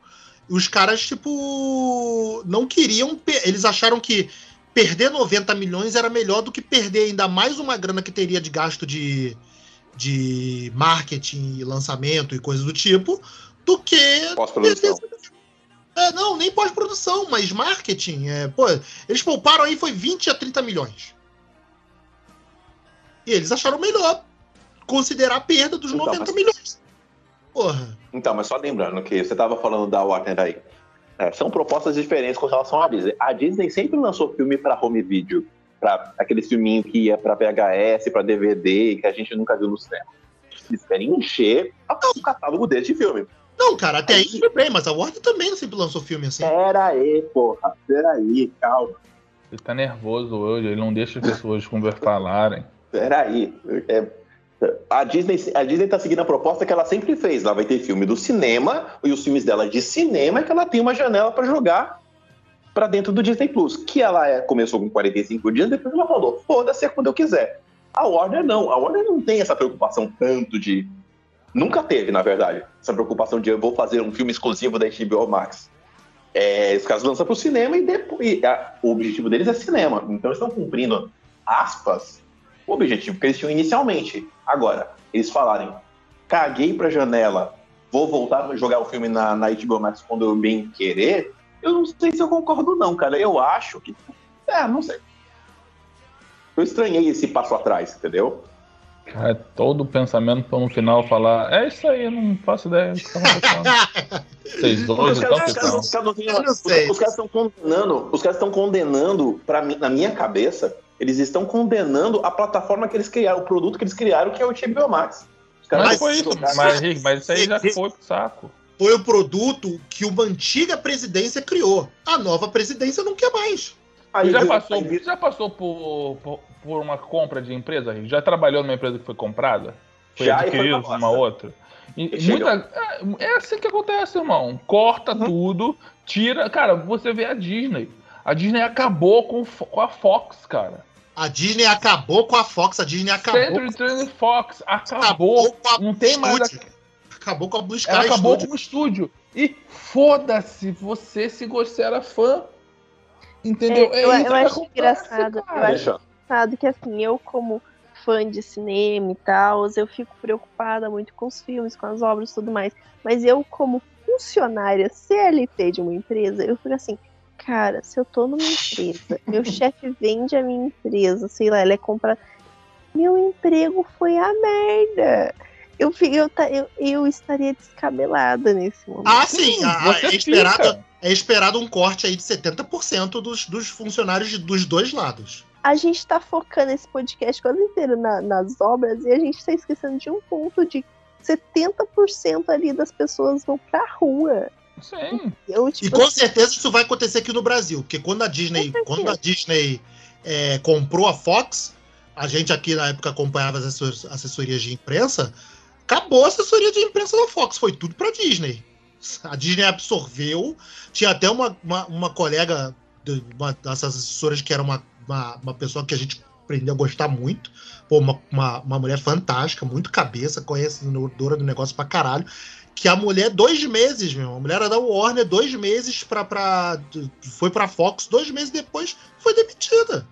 Os caras, tipo, não queriam. Eles acharam que perder 90 milhões era melhor do que perder ainda mais uma grana que teria de gasto de, de marketing e lançamento e coisas do tipo, do que. Pós-produção. É, não, nem pós-produção, mas marketing. É, pô, eles pouparam aí foi 20 a 30 milhões. E eles acharam melhor considerar a perda dos então, 90 mas... milhões. Porra. Então, mas só lembrando que você estava falando da Warner aí. É, são propostas diferentes com relação à Disney. A Disney sempre lançou filme para home video, para aquele filminho que ia para VHS, para DVD, que a gente nunca viu no cinema. Eles querem encher o catálogo desse de filme. Não, cara, até aí tudo bem, mas a Warner também sempre lançou filme assim. Pera aí, porra, pera aí, calma. Ele tá nervoso hoje, ele não deixa as pessoas conversar falarem. Pera aí, é, a Disney, a Disney tá seguindo a proposta que ela sempre fez. Ela vai ter filme do cinema, e os filmes dela de cinema é que ela tem uma janela para jogar para dentro do Disney Plus. Que ela é, começou com 45 dias, depois ela falou: foda-se é quando eu quiser. A Warner não. A Warner não tem essa preocupação tanto de Nunca teve, na verdade, essa preocupação de eu vou fazer um filme exclusivo da HBO Max. É, os caras lançam para o cinema e, depois, a, o objetivo deles é cinema. Então eles estão cumprindo, aspas, o objetivo que eles tinham inicialmente. Agora, eles falarem, caguei pra janela, vou voltar a jogar o filme na, na HBO Max quando eu bem querer, eu não sei se eu concordo não, cara. Eu acho que... É, não sei. Eu estranhei esse passo atrás, entendeu? É todo o pensamento para no final falar, é isso aí, eu não faço ideia do que tá Vocês dois então Os caras estão condenando, os caras estão condenando, pra mim, na minha cabeça, eles estão condenando a plataforma que eles criaram, o produto que eles criaram, que é o HBO Max. Mas foi isso, mas, mas isso aí já foi pro saco. Foi o produto que uma antiga presidência criou. A nova presidência não quer mais. Aí, já, passou, aí, já passou por, por, por uma compra de empresa? Já trabalhou numa empresa que foi comprada? Foi já adquirido por uma outra? E, muita, é, é, assim que acontece, irmão. Corta uhum. tudo, tira. Cara, você vê a Disney. A Disney acabou com, com a Fox, cara. A Disney acabou com a Fox, a Disney acabou. Century com... Fox acabou. acabou não tem mais. A... Acabou com a Blue Sky. Ela acabou Studio. com o estúdio. E foda-se você se você era fã. Entendeu? É, eu, eu acho engraçado. Eu acho engraçado que assim, eu como fã de cinema e tal, eu fico preocupada muito com os filmes, com as obras e tudo mais. Mas eu, como funcionária CLT de uma empresa, eu fico assim, cara, se eu tô numa empresa, meu chefe vende a minha empresa, sei lá, ela é comprada. Meu emprego foi a merda. Eu, eu, eu, eu estaria descabelada nesse momento. Ah, sim. Ah, é, esperado, é esperado um corte aí de 70% dos, dos funcionários dos dois lados a gente está focando esse podcast quase inteiro na, nas obras e a gente está esquecendo de um ponto de 70% ali das pessoas vão pra rua. Sim. Eu, tipo, e com certeza isso vai acontecer aqui no Brasil, porque quando a Disney, quando a Disney é, comprou a Fox, a gente aqui na época acompanhava as assessorias de imprensa, acabou a assessoria de imprensa da Fox, foi tudo pra Disney. A Disney absorveu, tinha até uma, uma, uma colega, uma dessas assessoras que era uma uma, uma pessoa que a gente aprendeu a gostar muito. Pô, uma, uma, uma mulher fantástica, muito cabeça, conhecedora do negócio pra caralho. Que a mulher, dois meses, meu. A mulher era da Warner, dois meses pra. pra foi pra Fox, dois meses depois foi demitida.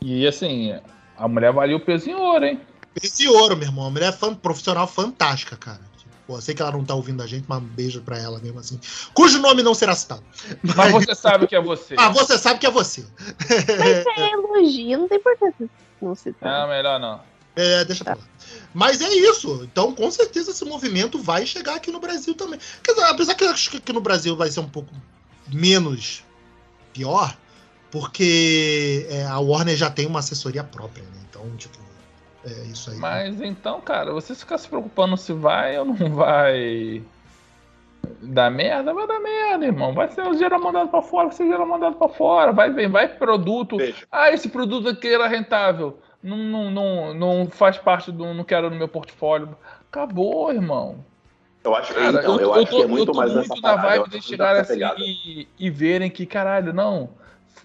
E assim, a mulher valia o peso em ouro, hein? Peso em ouro, meu irmão. A mulher é fan, profissional fantástica, cara. Pô, sei que ela não tá ouvindo a gente, mas um beijo pra ela mesmo assim. Cujo nome não será citado. Mas, mas você sabe que é você. Ah, você sabe que é você. Mas é elogio, não tem importância não citar. Não, melhor não. É, deixa tá. pra lá. Mas é isso. Então, com certeza, esse movimento vai chegar aqui no Brasil também. Quer dizer, apesar que eu acho que aqui no Brasil vai ser um pouco menos pior, porque é, a Warner já tem uma assessoria própria, né? Então, tipo, é isso aí. Mas então, cara, você ficar se preocupando se vai ou não vai dar merda, vai dar merda, irmão. Vai ser geral mandado para fora, vai ser geral mandado para fora. Vai, vem, vai produto. Beijo. Ah, esse produto aqui era rentável. Não, não, não, não faz parte do. Não quero no meu portfólio. Acabou, irmão. Eu acho, cara, então, eu, eu, acho tô, que é muito mais muito na vibe de chegar assim e, e verem que, caralho, não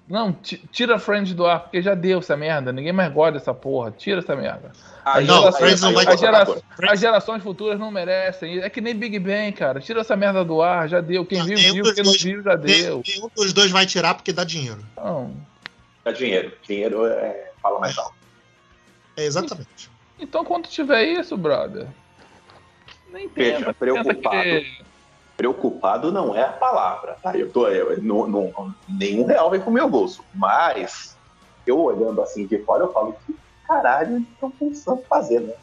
não, tira a Friends do ar, porque já deu essa merda. Ninguém mais gosta dessa porra. Tira essa merda. Ah, não, gerações, Friends não vai as, gera, as gerações futuras não merecem. É que nem Big Bang, cara. Tira essa merda do ar, já deu. Quem não, viu, viu. Quem não viu, já deu. Nenhum dos dois vai tirar porque dá dinheiro. Não. Dá dinheiro. Dinheiro é... fala mais alto. É, exatamente. Então, quando tiver isso, brother. Nem tenta, preocupado. Que preocupado não é a palavra, tá? Eu tô, eu, não, não, nenhum real vem pro meu bolso, mas eu olhando assim de fora, eu falo que, caralho estão pensando fazer, né?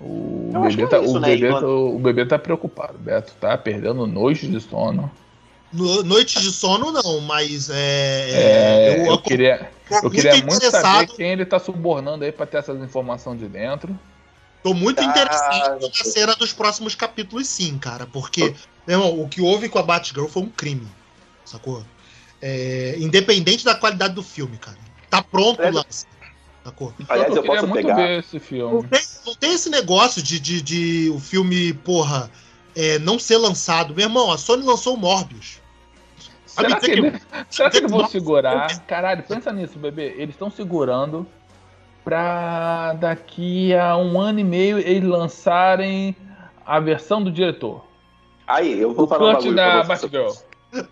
O bebê, tá, é isso, o, né, bebê tá, o bebê tá preocupado, Beto. Tá perdendo noites de sono. No, noites de sono, não, mas é. é eu, eu, queria, eu queria muito saber quem ele tá subornando aí pra ter essas informações de dentro. Tô muito ah, interessado na cena dos próximos capítulos, sim, cara. Porque, meu irmão, o que houve com a Batgirl foi um crime. Sacou? É, independente da qualidade do filme, cara. Tá pronto é. o lance. Sacou? Aliás, eu, eu posso muito pegar. ver esse filme. Não tem, não tem esse negócio de, de, de, o filme, porra, é, não ser lançado. Meu irmão, a Sony lançou o Morbius. Será que, que, será que eles vão segurar? Caralho, pensa nisso, bebê. Eles estão segurando pra daqui a um ano e meio eles lançarem a versão do diretor. Aí, eu vou o falar um da Batgirl.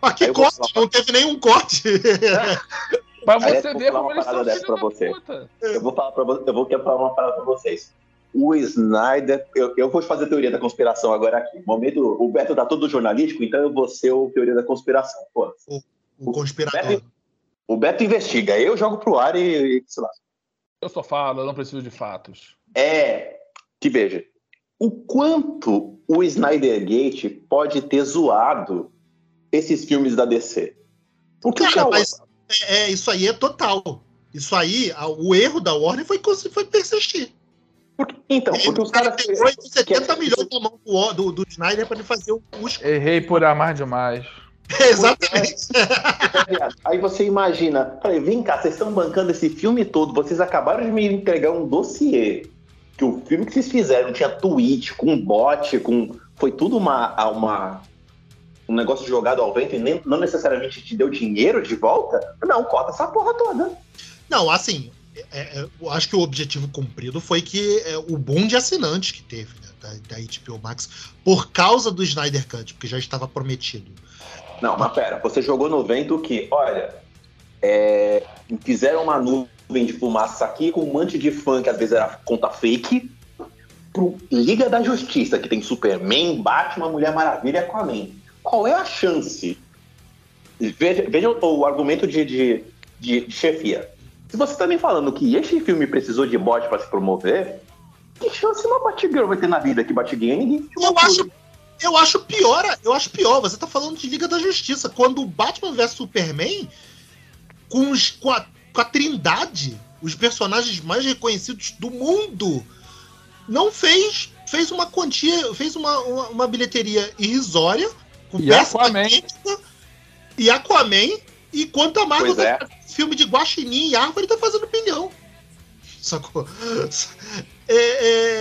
Mas que corte? Não teve nenhum corte. Pra você ver como eles são dessa pra você. Eu vou falar pra você, eu vou falar uma parada pra vocês. O Snyder, eu, eu vou fazer teoria da conspiração agora aqui. Momento, o Beto tá todo jornalístico, então eu vou ser o teoria da conspiração. Pô. O, o conspirador. Beto, o Beto investiga, eu jogo pro ar e, e sei lá. Eu só falo, eu não preciso de fatos. É, que veja, o quanto o Snyder Gate pode ter zoado esses filmes da DC. Porque Cara, mas é, é, isso aí é total. Isso aí, o erro da Warner foi, foi persistir. Então, porque os caras. Pegou 70 milhões na mão do, do, do Snyder pra ele fazer o custo. Errei por amar demais. Exatamente. Aí você imagina, falei, vem cá, vocês estão bancando esse filme todo, vocês acabaram de me entregar um dossiê. Que o filme que vocês fizeram tinha tweet, com bot, com. Foi tudo uma, uma, um negócio jogado ao vento e nem, não necessariamente te deu dinheiro de volta. Não, corta essa porra toda. Não, assim, é, é, eu acho que o objetivo cumprido foi que é, o boom de assinantes que teve né, da, da HBO Max por causa do Snyder Cut, porque já estava prometido. Não, mas pera, você jogou no vento que, olha, é, fizeram uma nuvem de fumaça aqui com um monte de fã que às vezes era conta fake, pro Liga da Justiça, que tem Superman, Batman, Mulher Maravilha e Aquaman. Qual é a chance? Veja, veja o argumento de, de, de chefia. Se você está me falando que este filme precisou de bot para se promover, que chance uma Batgirl vai ter na vida que Batgirl ninguém eu acho, eu acho pior, eu acho pior. Você tá falando de Liga da Justiça. Quando o Batman vs Superman, com, os, com, a, com a Trindade, os personagens mais reconhecidos do mundo, não fez fez uma quantia, fez uma, uma, uma bilheteria irrisória com e Aquaman. e Aquaman, enquanto a Marvel tá é filme de guaxinim e árvore tá fazendo opinião. Sacou? É,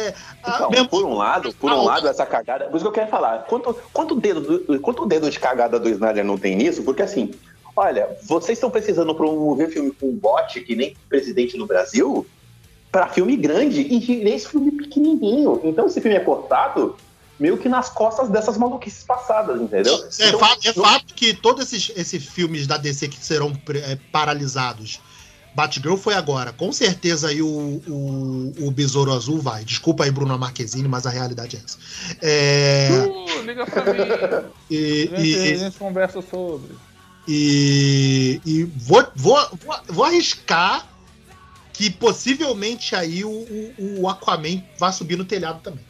é, então, mesmo... por um lado, por um lado, essa cagada. Por isso que eu quero falar. Quanto, quanto, dedo, quanto dedo de cagada do Snyder não tem nisso? Porque assim, olha, vocês estão precisando promover filme com bot, que nem presidente no Brasil, para filme grande e nem esse filme pequenininho. Então, esse filme é cortado meio que nas costas dessas maluquices passadas, entendeu? É, então, fato, é fato que todos esses, esses filmes da DC que serão é, paralisados. Batgirl foi agora. Com certeza aí o, o, o Besouro Azul vai. Desculpa aí, Bruno Marquezine, mas a realidade é essa. É... Uh, liga pra mim. E, e, a gente conversa sobre. E, e vou, vou, vou, vou arriscar que possivelmente aí o, o, o Aquaman vai subir no telhado também.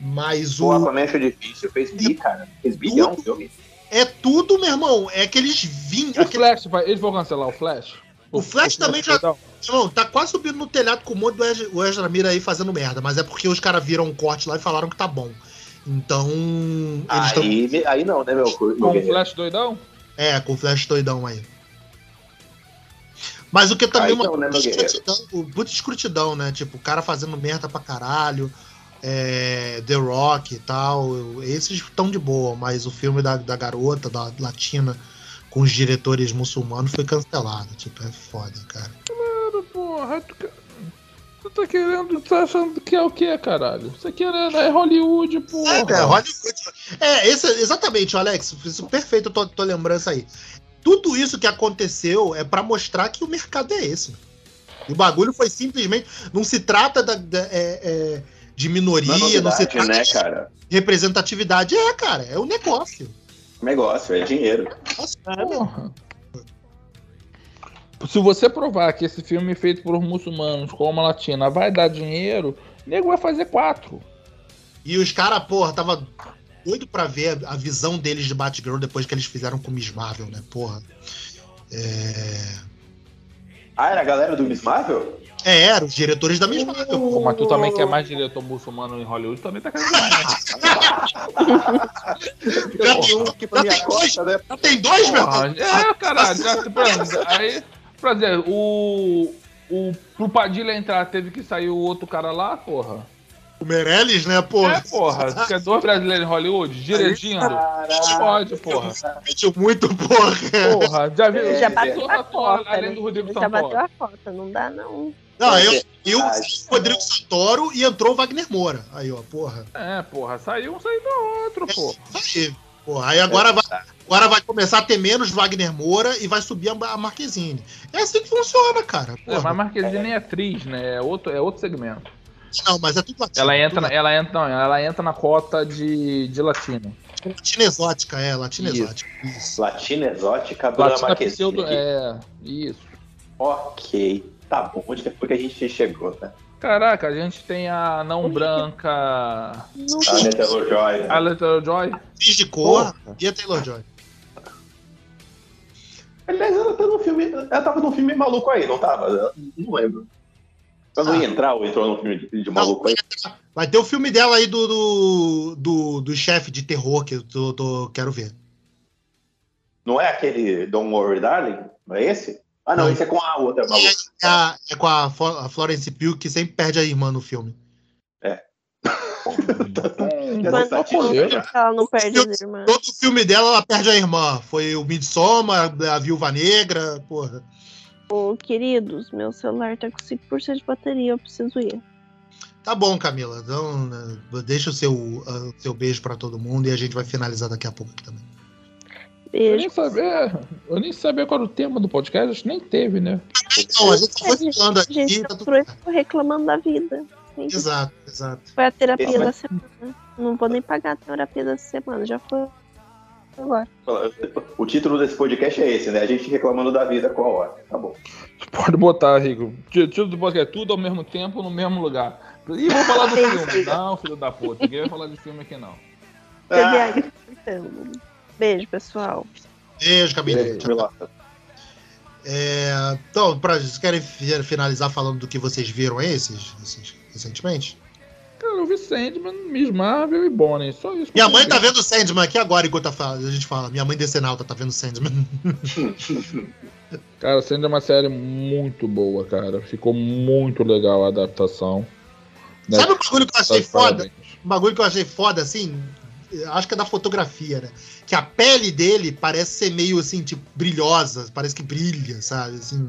Mas o. O Aquaman achou difícil, fez bi, cara. Fez bilhão filme. É tudo, meu irmão. É aqueles vinhos. O aquele... Flash, vai, eles vão cancelar o Flash? O, o Flash também já. Irmão, tá quase subindo no telhado com um monte do Ezra Mira aí fazendo merda. Mas é porque os caras viram um corte lá e falaram que tá bom. Então. Aí, tão... aí não, né, meu? Com o Flash doidão? É, com o Flash doidão aí. Mas o que também. Aí, uma então, né, escrutidão, puta escrutidão, né? Tipo, o cara fazendo merda pra caralho é, The Rock e tal, esses estão de boa, mas o filme da, da garota, da latina, com os diretores muçulmanos foi cancelado. Tipo, é foda, cara. Claro, porra. Tu tá querendo, tá achando que é o que, caralho? Você querendo, é Hollywood, porra. É, é Hollywood. É, esse, exatamente, Alex. Isso, perfeito, eu tô, tô lembrando isso aí. Tudo isso que aconteceu é para mostrar que o mercado é esse. E o bagulho foi simplesmente. Não se trata da. da é, é, de minoria, não, não se trata né, de cara? representatividade. É, cara, é o um negócio. Negócio, é dinheiro. Nossa, é, se você provar que esse filme feito por muçulmanos com uma latina vai dar dinheiro, o nego vai fazer quatro. E os caras, porra, tava doido pra ver a visão deles de Batgirl depois que eles fizeram com Miss Marvel, né? Porra. É... Ah, era a galera do Miss Marvel? É, eram os diretores da Marvel. Pô, mas tu também quer mais diretor muçulmano em Hollywood, também tá querendo mais, né? já, tem, um aqui pra já, tem dois, né? já tem dois, meu irmão? É, caralho. Já, aí, por exemplo, o, o, pro Padilha entrar, teve que sair o outro cara lá, porra. O Meirelles, né, porra? É, porra. Você quer dois brasileiros em Hollywood? Dirigindo? Não pode, porra. Muito, porra. Porra, já viu? Já bateu a cota, além do Rodrigo Já bateu a cota, não dá, não. Não, eu, eu o Rodrigo Santoro e entrou o Wagner Moura. Aí, ó, porra. É, porra, saiu um, saiu do outro, é, porra. Aí, porra. Aí agora, é, vai, agora vai começar a ter menos Wagner Moura e vai subir a, a Marquezine. É assim que funciona, cara. Porra. É, mas a Marquezine é atriz, né? É outro, é outro segmento. Não, mas é tudo latino. Ela entra, tudo ela entra, não, ela entra na cota de, de latino. Latina exótica, é, latina isso. exótica. Isso. Latina exótica do Latina pseudo, É, isso. Ok, tá bom. Onde foi que a gente chegou, né? Caraca, a gente tem a não branca. A Taylor Joy. A Taylor Joy. Fiz de cor e a Taylor Joy. Aliás, ela tá no filme. Ela tava num filme maluco aí, não tava? Não lembro. Ela não ia ah. entrar ou entrou no filme de, de maluco aí? Vai ter o filme dela aí do, do, do, do chefe de terror que eu tô, tô, quero ver. Não é aquele Don't Worry Darling? Não é esse? Ah, não, esse é com a outra maluca. É, a, é com a, a Florence Pugh que sempre perde a irmã no filme. É. ela não perde a irmã. Todo filme dela ela perde a irmã. Foi o Midsommar, a Viúva Negra, porra. Ô, queridos, meu celular tá com 5% de bateria, eu preciso ir. Tá bom, Camila. Então, né, deixa o seu, uh, seu beijo para todo mundo e a gente vai finalizar daqui a pouco aqui também. Beijo. Eu nem sabia, eu nem sabia qual era o tema do podcast, acho que nem teve, né? Não, a gente foi falando aqui. A gente tá tudo... reclamando da vida. Exato, exato. Foi a terapia Esse da semana. Não vou nem pagar a terapia da semana, já foi agora. O título desse podcast é esse, né? A gente reclamando da vida com a hora. Tá bom. Pode botar, Rico. O título do podcast é tudo ao mesmo tempo, no mesmo lugar. E vou falar do filme. Não, filho da puta. Ninguém vai falar de filme aqui, não. Ah. Beijo, pessoal. Beijo, Camila. É, então, pra, vocês querem finalizar falando do que vocês viram esses, esses recentemente? Cara, eu vi Sandman, Miss Marvel e Bonnie. Só isso. Minha mãe tá vendo Sandman aqui agora, enquanto a gente fala. Minha mãe decenalta tá vendo Sandman. cara, Sandman é uma série muito boa, cara. Ficou muito legal a adaptação. Sabe um bagulho que eu achei foda? Um bagulho que eu achei foda, assim? Acho que é da fotografia, né? Que a pele dele parece ser meio assim, tipo, brilhosa, parece que brilha, sabe? Assim.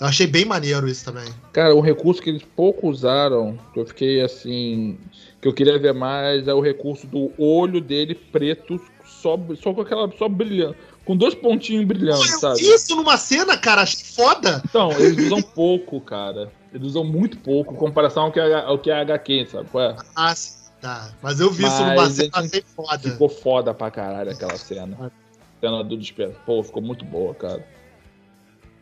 Eu achei bem maneiro isso também. Cara, um recurso que eles pouco usaram, que eu fiquei assim. que eu queria ver mais, é o recurso do olho dele preto, só, só com aquela. só brilhando. Com dois pontinhos brilhando, Pô, sabe? Isso numa cena, cara, achei foda. Então, eles usam pouco, cara. Eles usam muito pouco, em comparação ao que é, ao que é HQ, sabe? Ué. Ah, tá. Mas eu vi Mas isso numa cena, achei foda. Ficou foda pra caralho aquela cena. Cena do desespero. Pô, ficou muito boa, cara.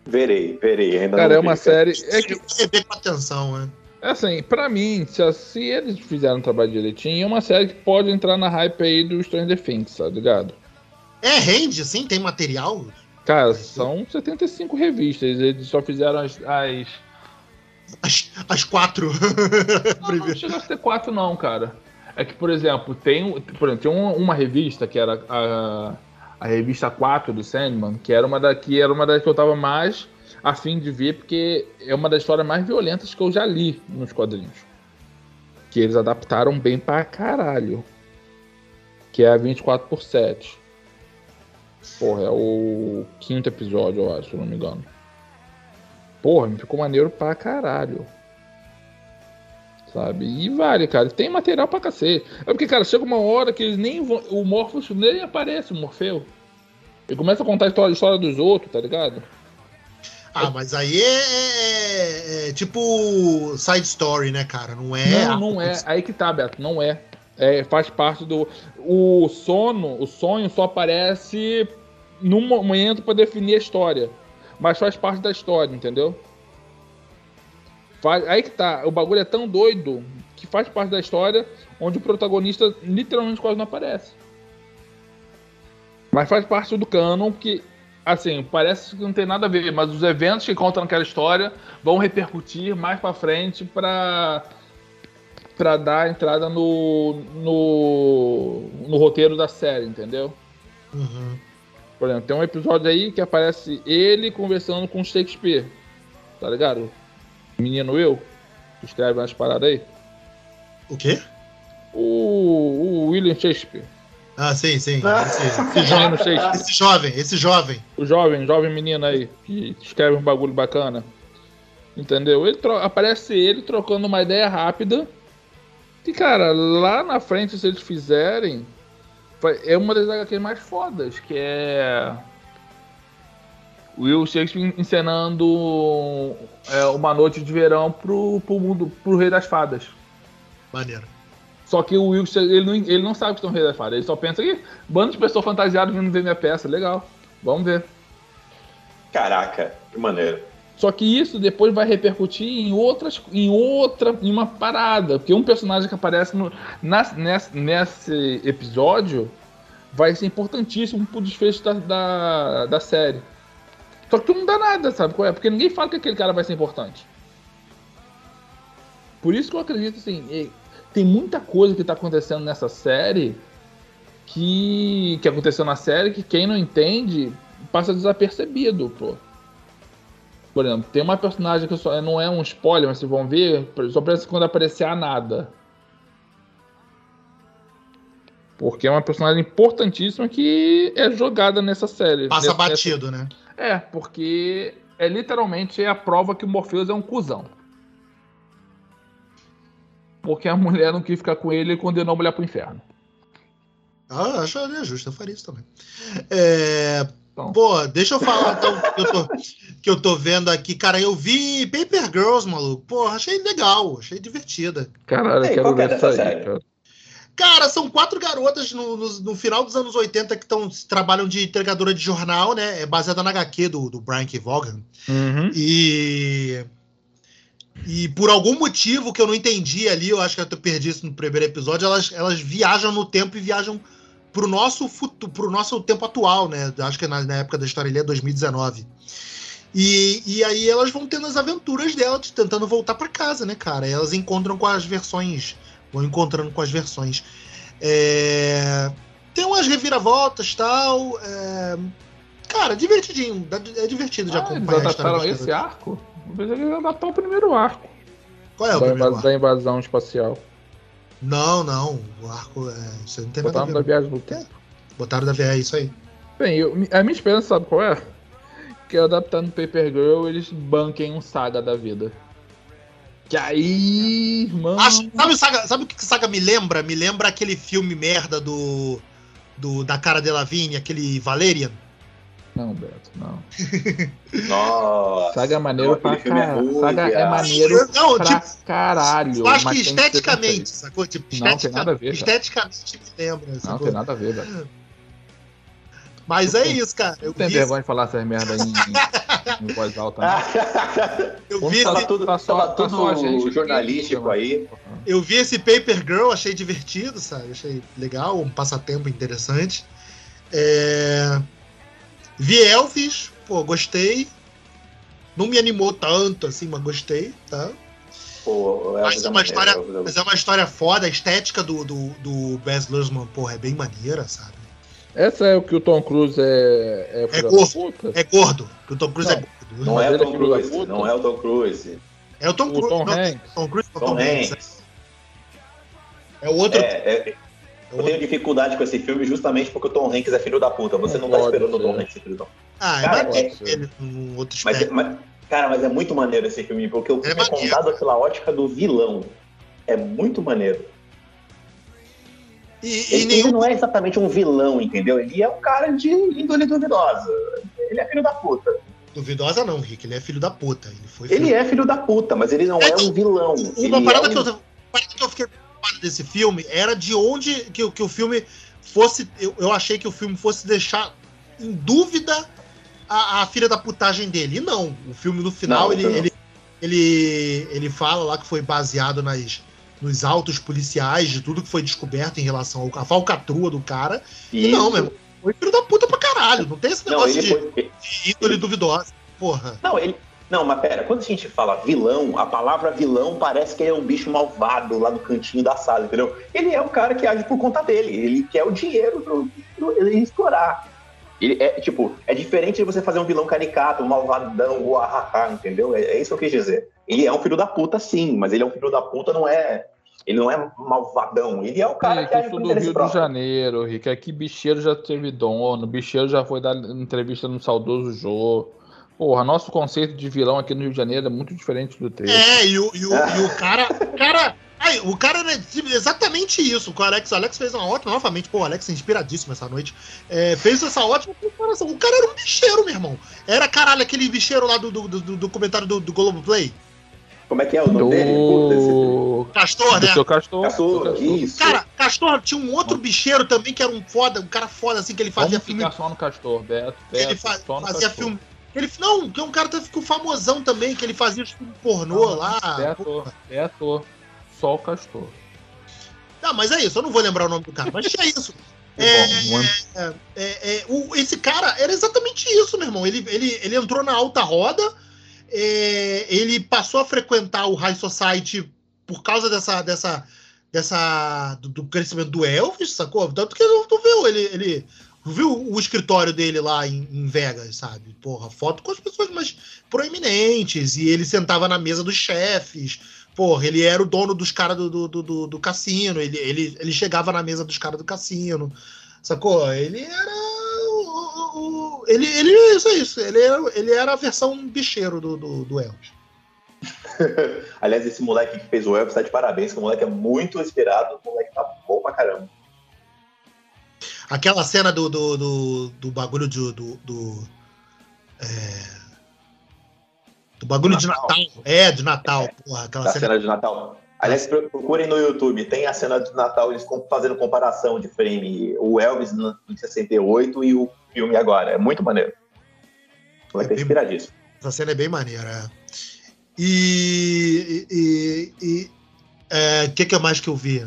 Verei, verei. Ainda Cara, é uma vi, série. É que ver com atenção, né? É assim, pra mim, se, se eles fizerem um trabalho direitinho, é uma série que pode entrar na hype aí do Stranger Things, tá ligado? É, rende, sim, tem material? Cara, são 75 revistas, eles só fizeram as. As, as, as quatro. não, não chega a ter quatro, não, cara. É que, por exemplo, tem, por exemplo, tem uma, uma revista que era a a revista 4 do Sandman, que era uma da que era uma das que eu tava mais afim de ver, porque é uma das histórias mais violentas que eu já li nos quadrinhos. Que eles adaptaram bem pra caralho. Que é a 24 por 7. Porra, é o quinto episódio, eu acho, se não me engano. Porra, me ficou maneiro pra caralho. Sabe? E vale, cara. Tem material pra cacete. É porque, cara, chega uma hora que eles nem vão. O Morpheus nem aparece, o Morfeu. Ele começa a contar a história, a história dos outros, tá ligado? Ah, mas aí é, é, é, tipo side story, né, cara? Não é. Não, não é. Aí que tá, Beto, não é. é. Faz parte do. O sono, o sonho só aparece num momento para definir a história. mas faz parte da história, entendeu? Faz, aí que tá, o bagulho é tão doido que faz parte da história onde o protagonista literalmente quase não aparece. Mas faz parte do canon que, assim, parece que não tem nada a ver, mas os eventos que contam naquela história vão repercutir mais para frente para para dar entrada no, no, no roteiro da série, entendeu? Uhum. Por exemplo, tem um episódio aí que aparece ele conversando com Shakespeare. Tá ligado? Menino eu, que escreve umas paradas aí. O quê? O, o William Shakespeare. Ah, sim, sim. Esse, esse, jovem, esse jovem, esse jovem. O jovem, jovem menino aí, que escreve um bagulho bacana. Entendeu? Ele aparece ele trocando uma ideia rápida. E, cara, lá na frente, se eles fizerem, é uma das HQs mais fodas, que é Will Shakespeare encenando é, uma noite de verão pro, pro mundo, pro Rei das Fadas. Maneiro. Só que o Will ele não, ele não sabe que estão Rei das Fadas, ele só pensa que bando de pessoas fantasiadas vindo ver minha peça, legal. Vamos ver. Caraca, que maneiro. Só que isso depois vai repercutir em outras, em outra, em uma parada, porque um personagem que aparece no, na, nesse, nesse episódio vai ser importantíssimo pro desfecho da, da, da série. Só que tu não dá nada, sabe qual é? Porque ninguém fala que aquele cara vai ser importante. Por isso que eu acredito assim, tem muita coisa que tá acontecendo nessa série que, que aconteceu na série que quem não entende passa desapercebido, pô. Por exemplo, tem uma personagem que só, não é um spoiler, mas vocês vão ver, só aparece quando aparecer a nada. Porque é uma personagem importantíssima que é jogada nessa série. Passa batido, né? É, porque é literalmente a prova que o Morpheus é um cuzão. Porque a mulher não quis ficar com ele e condenou a mulher pro inferno. Ah, acho justo, eu faria isso também. É, então. Pô, deixa eu falar então que eu, tô, que eu tô vendo aqui. Cara, eu vi Paper Girls, maluco. Pô, achei legal, achei divertida. Caralho, eu quero ver isso aí, cara. Cara, são quatro garotas no, no, no, final dos anos 80 que tão, trabalham de entregadora de jornal, né? É baseada na HQ do, do Brian K. Vaughan. Uhum. E. E por algum motivo que eu não entendi ali, eu acho que eu perdi isso no primeiro episódio, elas, elas viajam no tempo e viajam pro nosso futuro, pro nosso tempo atual, né? Acho que na, na época da história ele é 2019. E, e aí elas vão tendo as aventuras delas, tentando voltar para casa, né, cara? E elas encontram com as versões, vão encontrando com as versões. É... Tem umas reviravoltas tal. É... Cara, divertidinho. É divertido de ah, acompanhar. Eles adaptaram esse arco? Eu pensei que eles adaptaram o primeiro arco. Qual é o da primeiro arco? Da invasão espacial. Não, não. O arco é. Isso não tem Botaram nada a ver. da viagem no tempo. Botaram da viagem, é isso aí. Bem, eu, a minha esperança, sabe qual é? Que adaptando Paper Girl, eles banquem um saga da vida. Que aí, mano. Acho, sabe, saga, sabe o que saga me lembra? Me lembra aquele filme merda do. do da cara de Lavigne, aquele Valerian. Não, Beto, não. Nossa. Saga é maneiro não, pra caralho. É Saga é maneiro não, pra tipo, caralho. Eu acho que esteticamente, que sacou? Tipo, não, tem nada a ver. Esteticamente me lembra. Não, sacou? tem nada a ver, velho. Mas é isso, cara. Eu tem vi... vergonha de falar essas merda em, em voz alta. Né? eu vi esse... tudo, tá só, tá tudo gente jornalístico aí. Eu vi esse Paper Girl, achei divertido, sabe? Achei legal, um passatempo interessante. É... Vi Elvis, pô, gostei. Não me animou tanto assim, mas gostei, tá? Pô, mas, é uma história, mas é uma história foda, a estética do, do, do Baz Luhrmann, porra, é bem maneira, sabe? Essa é o que o Tom Cruise é. É, é gordo. É gordo. Que o Tom Cruise não, é gordo. Não é o Tom Cruise. Não é o Tom Cruise. É o Tom Cruise. Tom Hanks. Tom Cruise Tom, Tom Hanks. É o outro. É, é, eu tenho dificuldade com esse filme justamente porque o Tom Hanks é filho da puta. Você não, não tá esperando o Tom Hanks ser filho da puta. Ah, é maneiro ele num outro mas, é, mas, Cara, mas é muito maneiro esse filme, porque o filme é, é contado pela ótica do vilão. É muito maneiro. E, ele, nenhum... ele, não é exatamente um vilão, entendeu? Ele é um cara de índole duvidosa. Ele é filho da puta. Duvidosa não, Rick. Ele é filho da puta. Ele, foi ele é filho da puta, mas ele não é, é um vilão. Uma parada, é um... que eu, parada que eu fiquei desse filme era de onde que, que o filme fosse. Eu, eu achei que o filme fosse deixar em dúvida a, a filha da putagem dele. E não, o filme no final, não, ele, ele, ele, ele fala lá que foi baseado nas, nos autos policiais de tudo que foi descoberto em relação à falcatrua do cara. Isso. E não, meu foi filho da puta pra caralho. Não tem esse negócio de, foi... de índole duvidosa. Porra. Não, ele, não, mas pera, quando a gente fala vilão, a palavra vilão parece que é um bicho malvado lá no cantinho da sala, entendeu? Ele é um cara que age por conta dele, ele quer o dinheiro pro, pro ele explorar. Ele é, tipo, é diferente de você fazer um vilão caricato, um malvadão, uahaha, entendeu? É, é isso que eu quis dizer. Ele é um filho da puta, sim, mas ele é um filho da puta, não é. Ele não é malvadão, ele é o cara Rick, que age por do Rio próprio. de Janeiro, Rick. Aqui bicheiro já teve dono, bicheiro já foi dar entrevista no saudoso Jô. Porra, nosso conceito de vilão aqui no Rio de Janeiro é muito diferente do teu. É, e o, e o, e o cara. O cara. Aí, o cara é exatamente isso. O Alex, o Alex fez uma ótima, novamente, pô, o Alex é inspiradíssimo essa noite. É, fez essa ótima comparação. O cara era um bicheiro, meu irmão. Era, caralho, aquele bicheiro lá do, do, do, do documentário do, do Globoplay. Como é que é o nome do... dele? Castor, né? Seu Castor. Castor, isso. Cara, Castor tinha um outro bicheiro também que era um foda, um cara foda assim que ele fazia Vamos filme. só no Castor, Beto. Beto ele fa fazia filme ele, não, que é um cara que ficou famosão também, que ele fazia os filmes pornô não, lá. É ator, é ator. Só o Castor. Não, mas é isso, eu não vou lembrar o nome do cara, mas é isso. É, é, é, é, o, esse cara era exatamente isso, meu irmão. Ele, ele, ele entrou na alta roda, é, ele passou a frequentar o High Society por causa dessa, dessa, dessa do, do crescimento do Elvis, sacou? Tanto que tu viu, ele, ele viu o escritório dele lá em, em, Vegas, sabe? Porra, foto com as pessoas mais proeminentes. E ele sentava na mesa dos chefes. Porra, ele era o dono dos caras do, do, do, do, cassino. Ele, ele, ele chegava na mesa dos caras do cassino. Sacou? Ele era. Ele, ele isso é isso. Ele era, ele era a versão bicheiro do, do, do Elvis. Aliás, esse moleque que fez o Elvis tá de parabéns, que o moleque é muito inspirado, o moleque tá bom pra caramba. Aquela cena do, do, do, do bagulho de, do. do, é, do bagulho de Natal. É, de Natal, é, porra. Aquela da cena... cena de Natal. Aliás, procurem no YouTube, tem a cena de Natal, eles fazendo comparação de frame, o Elvis em 68 e o filme agora. É muito maneiro. Vai é ter inspiradíssimo. Essa cena é bem maneira. É. E. E. o é, que, que mais que eu vi?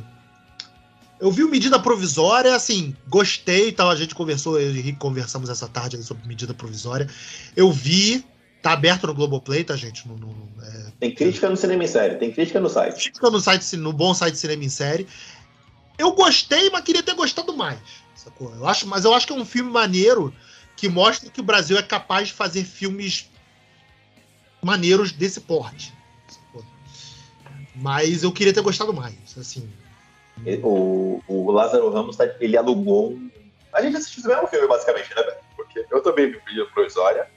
Eu vi o medida provisória, assim, gostei, tal. A gente conversou, eu e o Henrique conversamos essa tarde sobre medida provisória. Eu vi, tá aberto no Globoplay, tá, gente? No, no é... Tem crítica no Cinema em Série, tem crítica no site. Crítica no site, no bom site Cinema em Série. Eu gostei, mas queria ter gostado mais. Sacou? Eu acho, mas eu acho que é um filme maneiro que mostra que o Brasil é capaz de fazer filmes maneiros desse porte. Sacou? Mas eu queria ter gostado mais, assim. O, o Lázaro Ramos, tá, ele alugou um... A gente assistiu o mesmo filme, basicamente, né, Porque eu também vi vídeo provisória.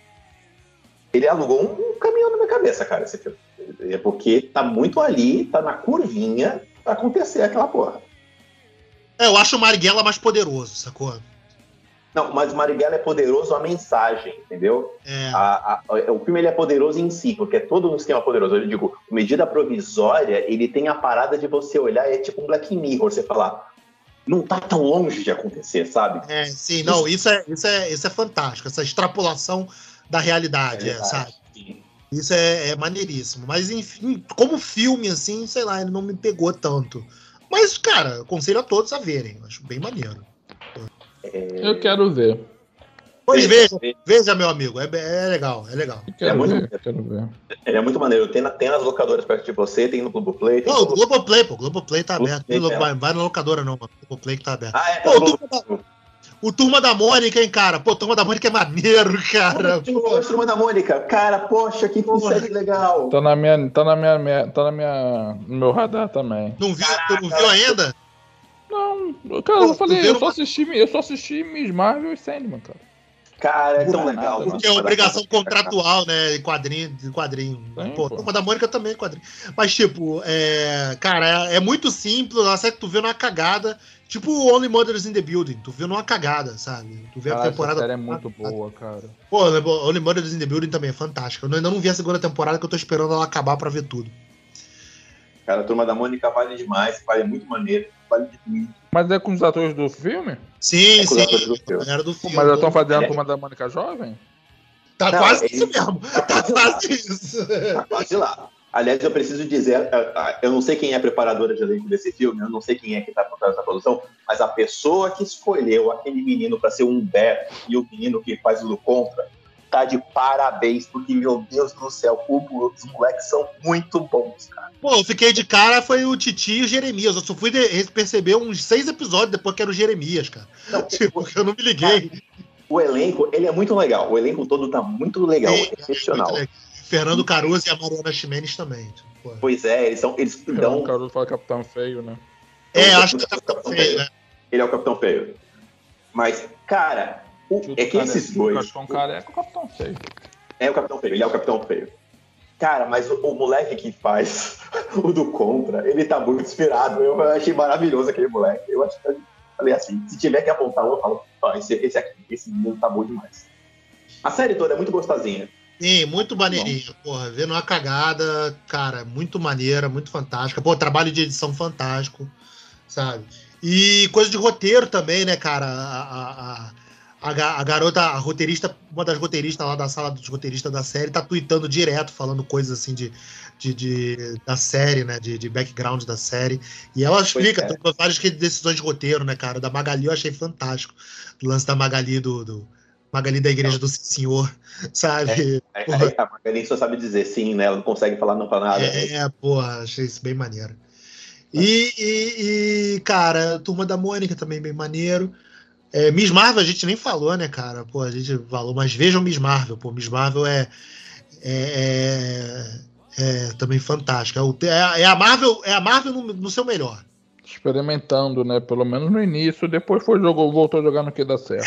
Ele alugou um caminhão na minha cabeça, cara, esse filme. É porque tá muito ali, tá na curvinha pra acontecer aquela porra. É, eu acho o Marighella mais poderoso, sacou? Não, mas o Marighella é poderoso a mensagem, entendeu? É. A, a, o filme ele é poderoso em si, porque é todo um esquema poderoso. Eu digo, medida provisória, ele tem a parada de você olhar, é tipo um Black Mirror, você falar, não tá tão longe de acontecer, sabe? É, sim, não, isso é, isso é, isso é fantástico, essa extrapolação da realidade, é, sabe? Sim. Isso é, é maneiríssimo. Mas, enfim, como filme, assim, sei lá, ele não me pegou tanto. Mas, cara, aconselho a todos a verem. Acho bem maneiro. É... Eu quero ver. Pois veja, veja, meu amigo. É, é legal, é legal. é muito, ver, quero ver. Ele é muito maneiro. Tem, na, tem nas locadoras perto de você, tem no Globoplay. Tem não, o Globoplay, pô. Globoplay tá aberto. Globoplay, vai, vai, na locadora, não, mano. O Globoplay que tá aberto. Ah, é, pô, turma da, o Turma da Mônica, hein, cara? Pô, Turma da Mônica é maneiro, cara. Pô, Turma da Mônica, cara, poxa, que série legal. Tá na minha, tá na minha, tá na minha, no meu radar também. Não viu, tu não viu ainda? Não, cara, eu falei, eu só, assisti, eu só assisti Miss Marvel e Sandman, cara. Cara, é tão legal. Porque é obrigação contratual, né? Quadrinho, de quadrinho. Sim, pô, pô. Turma da Mônica também é quadrinho. Mas, tipo, é, cara, é, é muito simples. A série que tu vê numa cagada. Tipo Only Mothers in the Building. Tu vê numa cagada, sabe? Tu vê cara, a temporada. Essa série é muito boa, cara. Pô, Only Mothers in the Building também é fantástica. Eu ainda não vi a segunda temporada que eu tô esperando ela acabar pra ver tudo. Cara, a Turma da Mônica vale demais, vale muito maneiro, vale muito. Mas é com os atores do filme? Sim, é sim. Do filme. Era do filme. Mas já estão fazendo a Turma da Mônica jovem? Tá não, quase ele... isso mesmo. Tá, tá quase isso. Tá quase lá. Aliás, eu preciso dizer, eu não sei quem é a preparadora de elenco desse filme, eu não sei quem é que está por trás da produção, mas a pessoa que escolheu aquele menino para ser o Humberto e o menino que faz o do contra, tá de parabéns, porque, meu Deus do céu, os moleques são muito bons, cara. Pô, eu fiquei de cara, foi o Titi e o Jeremias. Eu só fui perceber uns seis episódios depois que era o Jeremias, cara. Não, tipo, eu não me liguei. O elenco, ele é muito legal. O elenco todo tá muito legal, é, excepcional. É legal. Fernando Caruso e a Mariana Ximenes também. Tipo, pois é, eles são. Eles Fernando dão... Caruso fala Capitão Feio, né? É, acho que é o Capitão, Feio, feio, né? Ele é o Capitão Feio. Mas, cara, o... é que esses dois. O Capitão Careca é o Capitão Feio. É o Capitão Feio, ele é o Capitão Feio. Cara, mas o, o, moleque que faz o do Contra, ele tá muito inspirado. Eu achei maravilhoso aquele moleque. Eu acho que falei assim, se tiver que apontar um, eu falo, ó, esse, esse aqui, esse menino tá bom demais. A série toda é muito gostosinha. Sim, muito maneirinho, porra. Vendo uma cagada, cara, muito maneira, muito fantástica. Pô, trabalho de edição fantástico, sabe? E coisa de roteiro também, né, cara? A, a, a, a, garota, a roteirista, uma das roteiristas lá da sala dos roteiristas da série, tá tweetando direto, falando coisas assim de, de, de da série, né? De, de, background da série. E ela explica é. várias decisões de roteiro, né, cara? Da Magali eu achei fantástico. O lance da Magali do, do Magali da igreja do senhor, sabe? É, é, é, a Magali só sabe dizer sim, né? Ela não consegue falar não pra nada. É, porra, achei isso bem maneiro. E, e, e, cara, Turma da Mônica também bem maneiro. É, Miss Marvel a gente nem falou, né, cara? Pô, a gente falou, mas vejam Miss Marvel. Pô, Miss Marvel é, é, é, é também fantástica. É, é, a Marvel, é a Marvel no, no seu melhor experimentando, né? Pelo menos no início, depois foi jogou, voltou a jogar no que dá certo.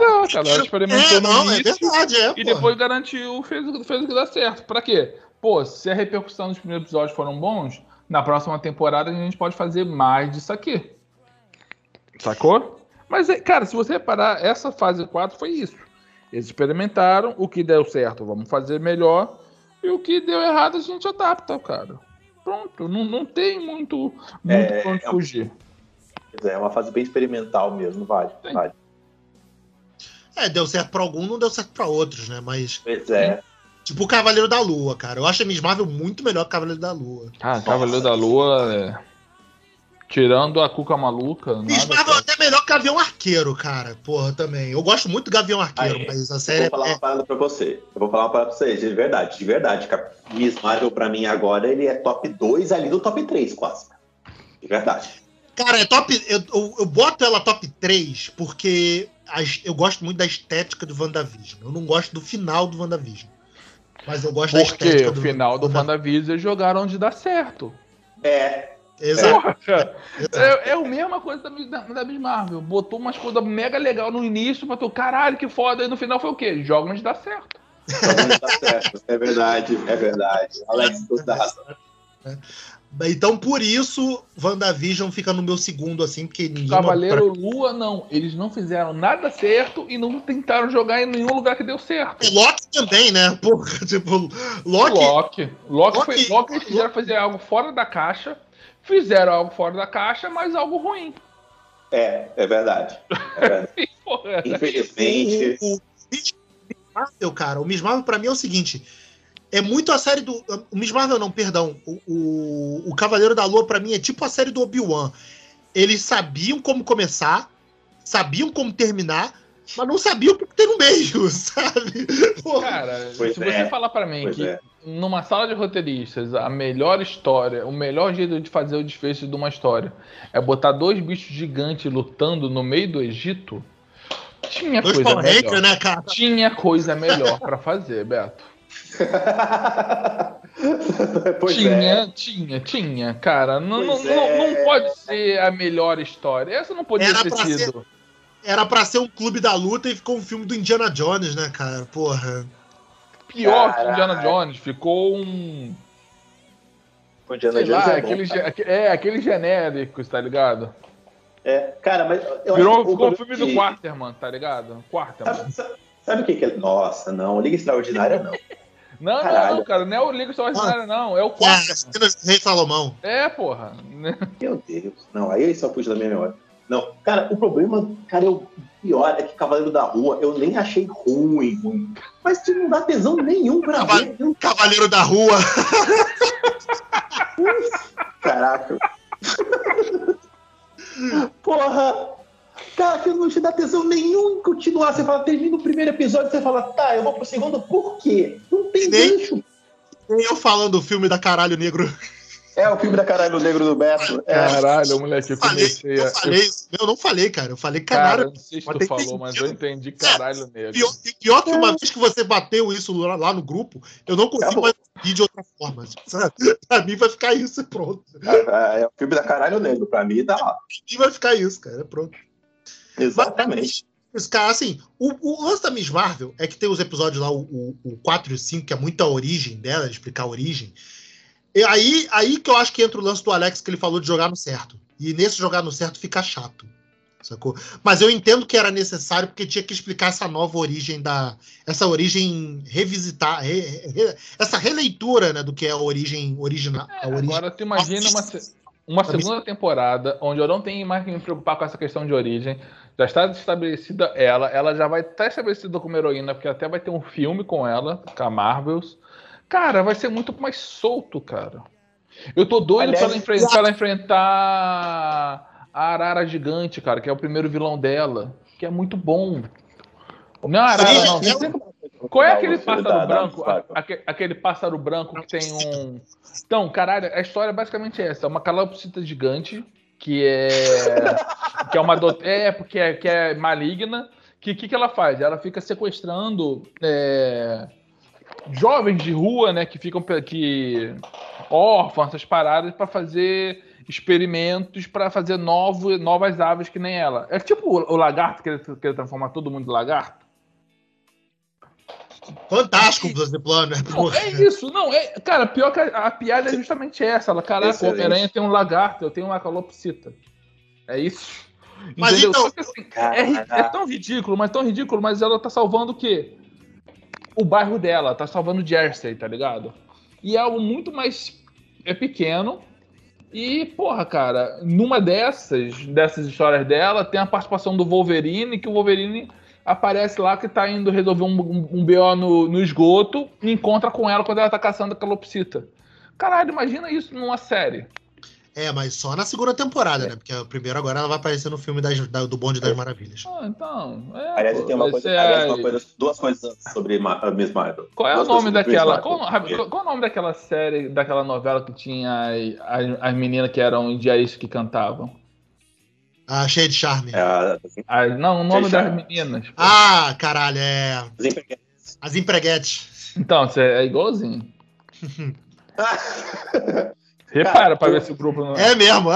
não, cara, ela experimentou é, não, no é início é verdade, é, e depois garantiu, fez, fez o que dá certo. Pra quê? Pô, se a repercussão dos primeiros episódios foram bons, na próxima temporada a gente pode fazer mais disso aqui. Sacou? Mas, cara, se você reparar, essa fase 4 foi isso. Eles experimentaram, o que deu certo, vamos fazer melhor. E o que deu errado, a gente adapta, cara. Pronto, não, não tem muito, muito é, pra onde é fugir. É uma fase bem experimental mesmo, vale, vale. É, deu certo pra algum, não deu certo pra outros, né? Mas. Pois é. Tipo o Cavaleiro da Lua, cara. Eu acho a Miss Marvel muito melhor que o Cavaleiro da Lua. Ah, Nossa, Cavaleiro da Lua é. Tirando a Cuca Maluca. Miss Marvel é até melhor que Gavião Arqueiro, cara. Porra, também. Eu gosto muito do Gavião Arqueiro, Aí, mas a série. Eu vou falar é... uma parada pra você. Eu vou falar uma parada pra você, de verdade, de verdade. Miss Marvel, pra mim, agora, ele é top 2 ali do top 3, quase. De verdade. Cara, é top. Eu, eu, eu boto ela top 3 porque eu gosto muito da estética do WandaVision. Eu não gosto do final do WandaVision. Mas eu gosto porque da estética. Porque o final do, do WandaVision eles jogaram onde dá certo. É, Exato. É, é a mesma coisa da, da, da Miss Marvel. Botou umas coisas mega legal no início, pra tu, caralho, que foda. E no final foi o quê? Joga onde dá certo. Joga onde dá certo. É verdade, é verdade. Alex, tu dá razão. Então, por isso, WandaVision fica no meu segundo, assim, porque ninguém. Cavaleiro pra... Lua, não. Eles não fizeram nada certo e não tentaram jogar em nenhum lugar que deu certo. E Loki também, né? Porra, tipo, Loki. Loki. Loki, Loki, foi, Loki eles fizeram fazer algo fora da caixa fizeram algo fora da caixa, mas algo ruim. É, é verdade. É verdade. Infelizmente. O, o, Miss Marvel, cara, o Miss Marvel pra mim é o seguinte. É muito a série do. O Miss Marvel, não, perdão. O, o, o Cavaleiro da Lua, para mim, é tipo a série do Obi-Wan. Eles sabiam como começar, sabiam como terminar, mas não sabiam o que ter no meio, sabe? Cara, pois se é. você falar para mim pois que é numa sala de roteiristas, a melhor história, o melhor jeito de fazer o desfecho de uma história é botar dois bichos gigantes lutando no meio do Egito. Tinha dois coisa melhor. né, cara? Tinha coisa melhor para fazer, Beto. tinha, é. tinha, tinha, cara. Não, não, é. não, não, pode ser a melhor história. Essa não podia Era ter sido. Ser, era pra ser um clube da luta e ficou um filme do Indiana Jones, né, cara? Porra. Pior Caraca. que Indiana Jones, ficou um. O Indiana Jones lá, é, aquele, é, aquele genérico, tá ligado? É, cara, mas. Eu Virou, ficou o filme que... do Quarterman, tá ligado? Quarterman. Sabe, sabe, o que, que é? Nossa, não, Liga Extraordinária não. Não, Caralho. não, cara, não é o Liga Extraordinária, ah, não, é o Quarterman. É, Rei Salomão. É, porra. Meu Deus, não, aí só puxa da minha memória. Não, cara, o problema, cara, é o pior é que Cavaleiro da Rua eu nem achei ruim, ruim. Mas tipo, não dá tesão nenhum pra Caval ver. Cavaleiro da Rua. Caraca. Porra! Cara, que não te dá tesão nenhum em continuar. Você fala, termina o primeiro episódio, você fala, tá, eu vou pro segundo, por quê? Não tem nem, gancho. Nem eu falando do filme da Caralho Negro. É, o filme da Caralho Negro do Beto. É. Caralho, moleque, eu comecei eu falei, a... Eu não falei, cara. Eu falei caralho. Cara, não sei se tu falou, mas eu entendi caralho negro. Pior, pior que uma é. vez que você bateu isso lá, lá no grupo, eu não consigo é mais ouvir de outra forma. Sabe? Pra mim vai ficar isso e pronto. É, é, o filme da Caralho Negro. Pra mim tá lá. Pra mim vai ficar isso, cara. Pronto. Exatamente. Mas, cara, assim, o, o lance da Miss Marvel é que tem os episódios lá, o, o, o 4 e o 5, que é muita origem dela, de explicar a origem. E aí, aí que eu acho que entra o lance do Alex que ele falou de jogar no certo. E nesse jogar no certo fica chato. Sacou? Mas eu entendo que era necessário porque tinha que explicar essa nova origem da. Essa origem revisitar. Re, re, essa releitura né, do que é a origem original. É, origem... Agora tu imagina uma, uma segunda temporada onde eu não tenho mais que me preocupar com essa questão de origem. Já está estabelecida ela, ela já vai estar estabelecida como heroína, porque até vai ter um filme com ela, com a Marvels. Cara, vai ser muito mais solto, cara. Eu tô doido Aliás, pra, ela enfrentar, pra ela enfrentar a Arara Gigante, cara, que é o primeiro vilão dela, que é muito bom. O meu Arara, não. Qual é aquele pássaro branco? Aquele pássaro branco que tem um. Então, caralho, a história é basicamente essa: é uma calopsita gigante que é. que é uma. Do... É, porque é, que é maligna. Que que, que ela faz? Ela fica sequestrando. É jovens de rua, né, que ficam que órfãos, essas paradas para fazer experimentos para fazer novo, novas aves que nem ela. É tipo o, o lagarto que ele quer transformar todo mundo em lagarto. Fantástico você plano, né? Não, é isso, não, é, cara, pior que a, a piada é justamente essa, ela, caraca, o Homem-Aranha tem um lagarto, eu tenho uma calopsita. É isso. Mas Entendeu? então, que, assim, é, é, tão ridículo, mas tão ridículo, mas ela tá salvando o quê? O bairro dela, tá salvando Jersey, tá ligado? E é algo muito mais é pequeno. E, porra, cara, numa dessas, dessas histórias dela, tem a participação do Wolverine, que o Wolverine aparece lá que tá indo resolver um, um, um BO no, no esgoto e encontra com ela quando ela tá caçando a calopsita. Caralho, imagina isso numa série. É, mas só na segunda temporada, é. né? Porque o primeiro agora ela vai aparecer no filme das, da, do Bonde das Maravilhas. Ah, então. É, aliás, tem uma coisa, aliás, uma coisa, duas coisas sobre a Miss Marvel. Qual é duas o nome daquela. Qual, qual, qual, é o nome daquela série, daquela novela que tinha as, as meninas que eram indiaístas que cantavam? Ah, cheia de charme. É, ah, não, o nome das meninas. Pô. Ah, caralho, é. As empreguetes. As empreguetes. Então, você é igualzinho. Repara para ver se o grupo não é. É mesmo.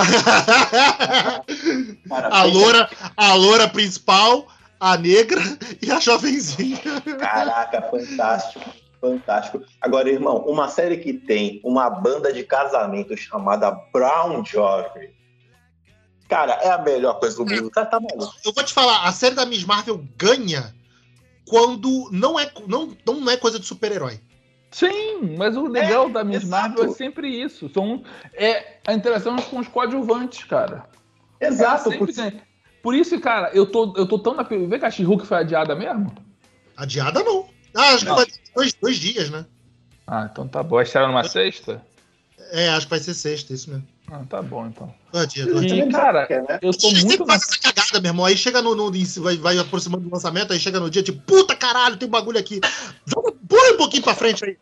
a, loura, a loura principal, a negra e a jovenzinha. Caraca, fantástico. Fantástico. Agora, irmão, uma série que tem uma banda de casamento chamada Brown Jovem. Cara, é a melhor coisa do mundo. Tá, tá maluco. Eu vou te falar, a série da Miss Marvel ganha quando não é, não, não é coisa de super-herói. Sim, mas o legal é, da Miss Marvel é sempre isso. São, é a interação com os coadjuvantes, cara. Exato. É por... por... isso, cara, eu tô, eu tô tão na. Vê que a she foi adiada mesmo? Adiada não. Ah, acho não. que vai ter dois, dois dias, né? Ah, então tá bom. Estar numa sexta? É, acho que vai ser sexta, isso mesmo. Ah, tá bom, então. Dois dias, dois dias. E, cara, né? eu tô muito. Faz essa cagada, meu irmão. Aí chega no. no vai, vai aproximando do lançamento, aí chega no dia, tipo, puta caralho, tem um bagulho aqui. Joga, pula um pouquinho pra frente aí.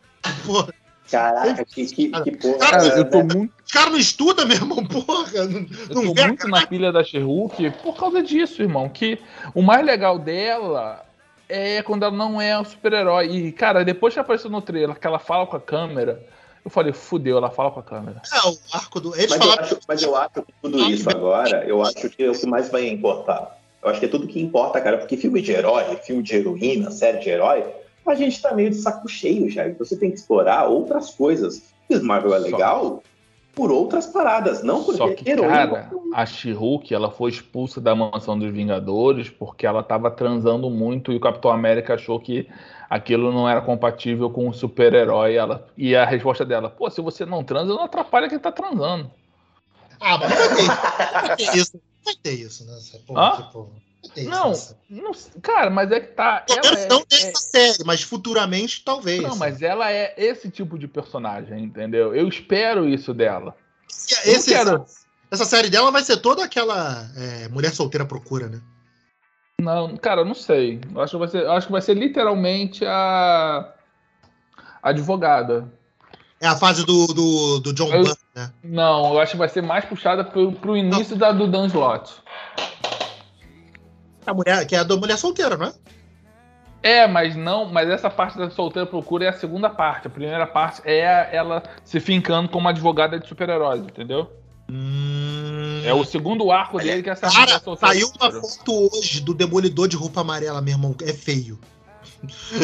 Porra. Caraca, que, que, que porra. Cara, eu tô né? muito. Os caras não estudam, meu irmão, porra. Não, eu tô muito na pilha da She-Hulk por causa disso, irmão. Que o mais legal dela é quando ela não é um super-herói. E, cara, depois que apareceu no trailer, que ela fala com a câmera. Eu falei, fudeu, ela fala com a câmera. É, o arco do. Eles mas, falaram... eu acho, mas eu acho que tudo isso agora, eu acho que é o que mais vai importar. Eu acho que é tudo que importa, cara, porque filme de herói, filme de heroína, série de herói, a gente tá meio de saco cheio já. Você tem que explorar outras coisas. Miss Marvel é legal por outras paradas, não por Só que, cara, a She-Hulk, ela foi expulsa da mansão dos Vingadores porque ela tava transando muito e o Capitão América achou que aquilo não era compatível com o super-herói. Ela... E a resposta dela, pô, se você não transa, não atrapalha quem tá transando. Ah, mas não vai ter, isso. vai ter isso, né? Pô, ah? tipo, não, não, cara, mas é que tá. Ela é, não dessa é... série, mas futuramente talvez. Não, mas ela é esse tipo de personagem, entendeu? Eu espero isso dela. Esse, quero... Essa série dela vai ser toda aquela é, mulher solteira procura, né? Não, cara, não sei. Eu acho que vai ser, acho que vai ser literalmente a advogada. É a fase do, do, do John eu, né? Não, eu acho que vai ser mais puxada pro, pro início da, do Dan Slott. A mulher, que é a da mulher solteira, não é? É, mas não, mas essa parte da solteira procura é a segunda parte. A primeira parte é ela se fincando como advogada de super-heróis, entendeu? Hum... É o segundo arco dele que é essa Cara, saiu uma foto hoje do Demolidor de roupa amarela, meu irmão. É feio.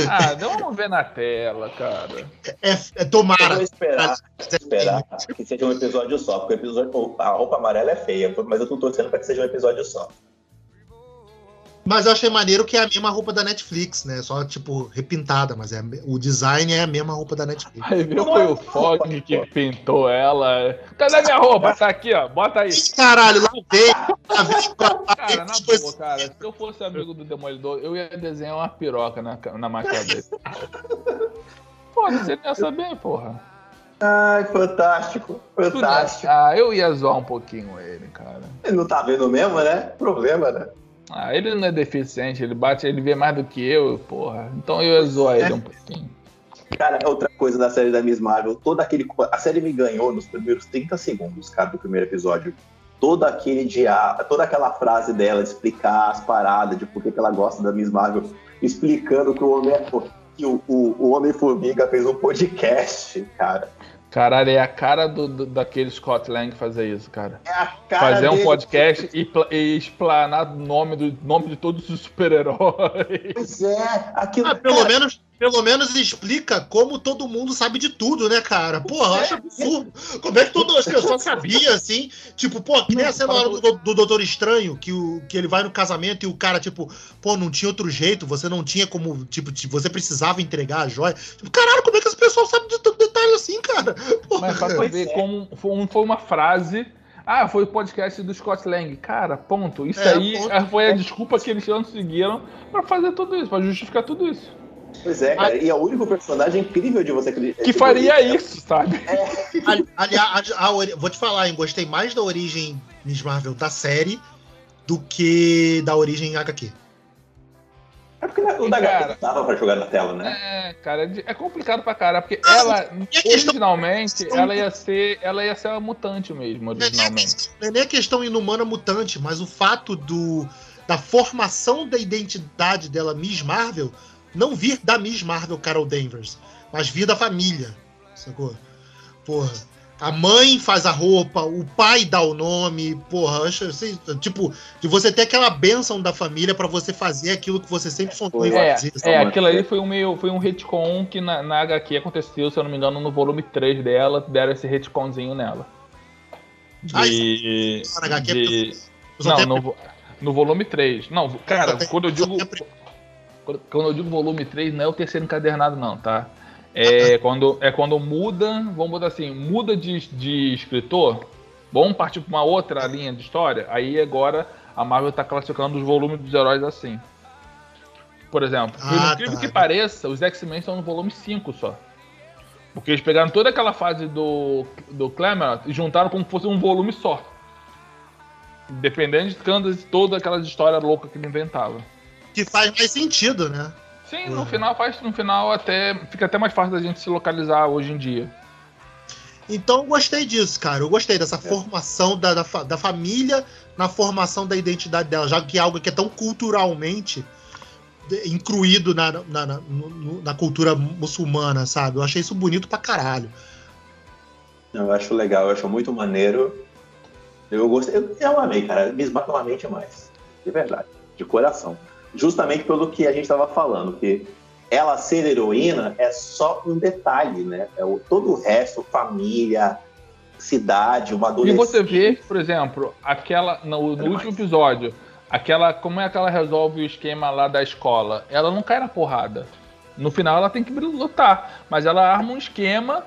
Ah, vamos ver na tela, cara. É, é tomara. Eu vou esperar, esperar que seja um episódio só, porque episódio, a roupa amarela é feia, mas eu tô torcendo para que seja um episódio só. Mas eu achei maneiro que é a mesma roupa da Netflix, né? Só, tipo, repintada, mas é, o design é a mesma roupa da Netflix. Aí viu, foi o Fog que pintou ela. Cadê minha roupa? Tá aqui, ó. Bota aí. Caralho, lá veio. Cara, na boa, cara. Se eu fosse amigo do Demolidor, eu ia desenhar uma piroca na, na máquina dele. Pô, você quer saber, porra. Ai, fantástico, fantástico. Ah, eu ia zoar um pouquinho ele, cara. Ele não tá vendo mesmo, né? Problema, né? Ah, ele não é deficiente, ele bate, ele vê mais do que eu, porra. Então eu ia zoar é. ele um pouquinho. Cara, outra coisa da série da Miss Marvel, todo aquele. A série me ganhou nos primeiros 30 segundos, cara, do primeiro episódio. Todo aquele dia, toda aquela frase dela explicar as paradas de por que ela gosta da Miss Marvel, explicando que o homem é, que o, o, o Homem-Formiga fez um podcast, cara. Caralho, é a cara do, do, daquele Scott Lang fazer isso, cara. É a cara Fazer um podcast e, e explanar o nome, do, nome de todos os super-heróis. Pois é, aquilo. Ah, pelo menos pelo menos explica como todo mundo sabe de tudo, né, cara? Porra, eu acho absurdo. Como é que todas as pessoas sabiam, assim? Tipo, pô, que nem a cena do, do Doutor Estranho, que, o, que ele vai no casamento e o cara, tipo, pô, não tinha outro jeito, você não tinha como, tipo, você precisava entregar a joia. Tipo, caralho, como é que as pessoas sabem de tanto detalhe assim, cara? Porra. Mas pra ver é. como foi uma frase ah, foi o podcast do Scott Lang. Cara, ponto. Isso é, aí ponto. foi a desculpa que eles conseguiram para fazer tudo isso, para justificar tudo isso. Pois é, cara. e é o único personagem incrível de você acreditar. Que faria isso, sabe? É. Aliás, vou te falar, hein? Gostei mais da origem Miss Marvel da série do que da origem HQ. É porque o da cara, dava pra jogar na tela, né? É, cara, é, é complicado pra caralho, porque ah, ela, originalmente, ela ia ser. Ela ia ser uma mutante mesmo, originalmente. Não é nem a questão inumana mutante, mas o fato do, da formação da identidade dela, Miss Marvel, não vir da Miss Marvel Carol Danvers, mas vir da família, sacou? Porra. A mãe faz a roupa, o pai dá o nome, porra, assim, tipo, de você ter aquela benção da família para você fazer aquilo que você sempre sonhou em é, fazer. É, aquilo ali foi um meio, foi um retcon que na, na HQ aconteceu, se eu não me engano, no volume 3 dela, deram esse retconzinho nela. De, ah, isso, na HQ de... Não, no, no volume 3. Não, cara, quando eu digo quando eu digo volume 3, não é o terceiro encadernado, não, tá? É quando, é quando muda, vamos botar assim, muda de, de escritor, vamos partir para uma outra linha de história, aí agora a Marvel está classificando os volumes dos heróis assim. Por exemplo, ah, por incrível tá. que pareça, os X-Men estão no volume 5 só. Porque eles pegaram toda aquela fase do, do Claremont e juntaram como se fosse um volume só. Dependendo de toda aquela história louca que ele inventava que faz mais sentido, né? Sim, no final faz, no final até fica até mais fácil da gente se localizar hoje em dia. Então eu gostei disso, cara. Eu gostei dessa é. formação da, da, da, família na formação da identidade dela, já que é algo que é tão culturalmente incluído na, na, na, na cultura muçulmana, sabe? Eu achei isso bonito pra caralho. Eu acho legal, eu acho muito maneiro. Eu gostei, eu, eu amei, cara. Me esmaga uma mente mais. De verdade, de coração justamente pelo que a gente estava falando, que ela ser heroína é só um detalhe, né? É o, todo o resto, família, cidade, uma adolescente. E você vê, por exemplo, aquela no, no último episódio, aquela como é que ela resolve o esquema lá da escola? Ela não cai na porrada. No final ela tem que lutar, mas ela arma um esquema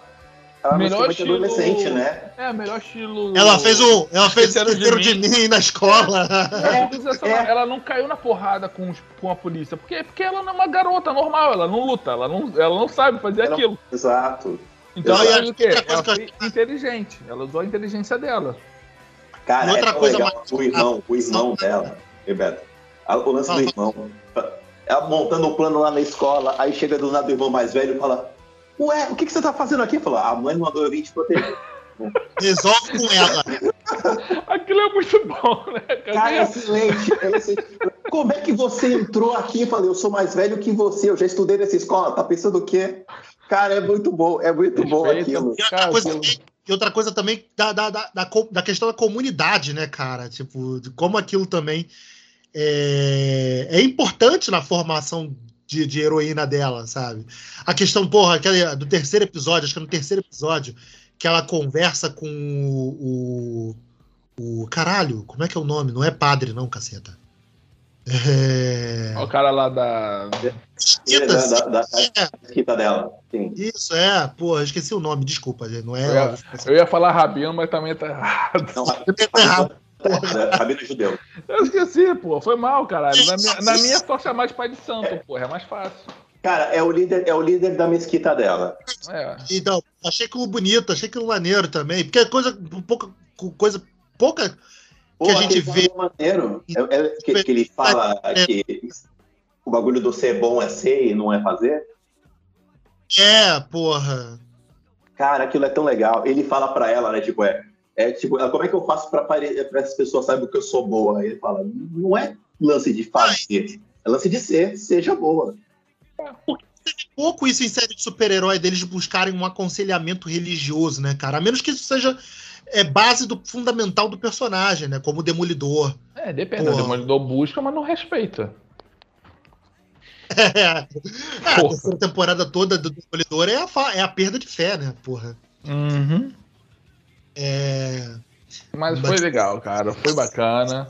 Ela melhor estilo... adolescente, né? É, melhor estilo. Ela fez um. Ela fez o de, de mim na escola. É, é. Ela não caiu na porrada com, com a polícia. Porque, porque ela não é uma garota normal, ela não luta, ela não, ela não sabe fazer ela... aquilo. Exato. Então ela fez o quê? Ela foi inteligente. Ela usou a inteligência dela. Cara, e outra é coisa legal. mais... o irmão, o irmão dela, Bebeto. O lance do irmão. Ela montando um plano lá na escola, aí chega do nada o irmão mais velho e fala: Ué, o que, que você tá fazendo aqui? Falou, a mãe mandou eu vir te proteger. Resolve com ela. Aquilo é muito bom, né? Cadê? Cara, é excelente, excelente. Como é que você entrou aqui? Eu falei, eu sou mais velho que você, eu já estudei nessa escola, tá pensando o quê? Cara, é muito bom, é muito bom aquilo. E outra coisa, também, e outra coisa também da, da, da, da, questão da comunidade, né, cara? Tipo, de como aquilo também é, é importante na formação de, de, heroína dela, sabe? A questão, porra, aquela, do terceiro episódio, acho que é no terceiro episódio, que ela conversa com o, o, o. Caralho, como é que é o nome? Não é padre, não, caceta. É... O cara lá da. Esquita, da, da, da, é. dela. Sim. Isso, é. Pô, esqueci o nome, desculpa, gente. Não é. Eu ia, eu ia falar Rabino, mas também tá errado. Não, Rabino tá errado. Judeu. Eu esqueci, pô. Foi mal, caralho. Na minha, na minha só chamar de pai de santo, pô. É mais fácil. Cara, é o líder, é o líder da mesquita dela. É. Então, achei aquilo bonito, achei aquilo maneiro também. Porque é coisa, pouca, coisa pouca Pô, que a gente vê. Maneiro. É, é, que, que, ele fala é. que o bagulho do ser bom é ser e não é fazer. É, porra. Cara, aquilo é tão legal. Ele fala pra ela, né? Tipo, é. É tipo, como é que eu faço pra, para as pessoas saibam que eu sou boa? Aí ele fala, não é lance de fazer, é lance de ser, seja boa. Porque pouco isso em série de super-herói deles buscarem um aconselhamento religioso, né, cara? A menos que isso seja é, base do fundamental do personagem, né? Como o Demolidor. É, depende. Porra. O Demolidor busca, mas não respeita. É, é a terceira temporada toda do Demolidor é a, é a perda de fé, né, porra? Uhum. É... Mas foi legal, cara. Foi bacana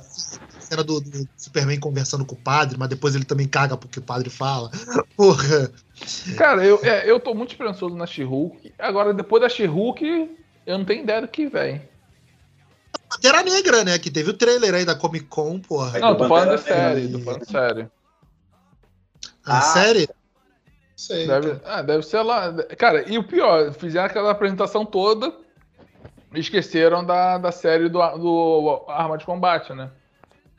cena do, do, Superman conversando com o padre, mas depois ele também caga porque o padre fala. Porra. Cara, eu, é, eu tô muito esperançoso na She-Hulk. Agora, depois da She-Hulk, eu não tenho ideia do que vem. Pantera Negra, né? Que teve o trailer aí da Comic Con, porra. Não, tô falando de série, tô falando de série. A ah, série? Sei. Deve, ah, deve ser lá. Cara, e o pior, fizeram aquela apresentação toda esqueceram da, da série do, do Arma de Combate, né?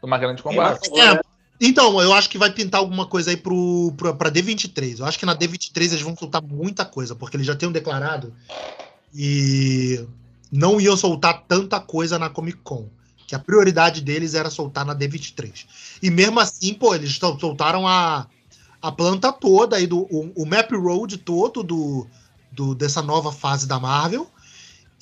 do Máquina de Combate. É, então, eu acho que vai pintar alguma coisa aí pro, pro, pra D23. Eu acho que na D23 eles vão soltar muita coisa, porque eles já tinham declarado e não iam soltar tanta coisa na Comic Con. Que a prioridade deles era soltar na D23. E mesmo assim, pô, eles soltaram a, a planta toda aí, do, o, o map road todo do, do, dessa nova fase da Marvel.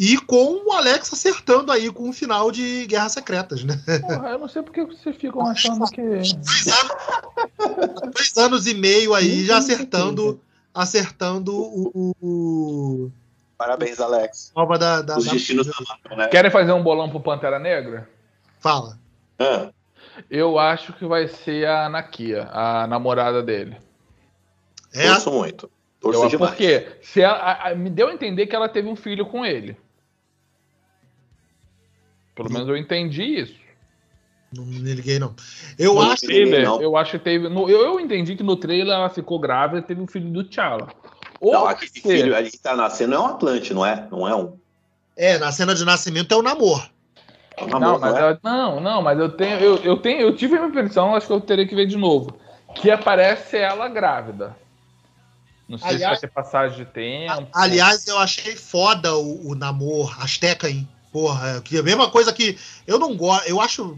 E com o Alex acertando aí com o final de Guerras Secretas, né? Porra, eu não sei porque vocês ficam achando que. Dois anos, dois anos e meio aí já acertando, acertando o, o. Parabéns, Alex. Nova da, da, Os da... destinos da Marvel, né? Querem fazer um bolão pro Pantera Negra? Fala. Ah. Eu acho que vai ser a Nakia, a namorada dele. É? Torço muito. Torço eu, demais. Porque se ela, a, a, me deu a entender que ela teve um filho com ele. Pelo menos eu entendi isso. Não me liguei, não. Eu no acho trailer, não. eu acho que teve. No, eu, eu entendi que no trailer ela ficou grávida e teve um filho do T'Challa. Não, aquele ser... filho ali que tá nascendo é um Atlante, não é? Não é um. É, na cena de nascimento é o namoro. É o namoro não, mas não, é? eu, não, não, mas eu tenho, eu, eu tenho, eu tive a minha impressão, acho que eu teria que ver de novo, que aparece ela grávida. Não sei aliás, se vai ter passagem de tempo. Aliás, eu achei foda o, o namoro Azteca, hein? Porra, que a mesma coisa que. Eu não gosto. Eu acho.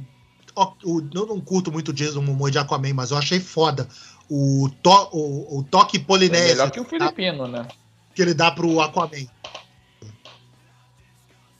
Eu não curto muito o Jason Momoa de Aquaman, mas eu achei foda o, to, o, o toque polinésio. É melhor que o filipino, né? Que ele dá pro Aquaman.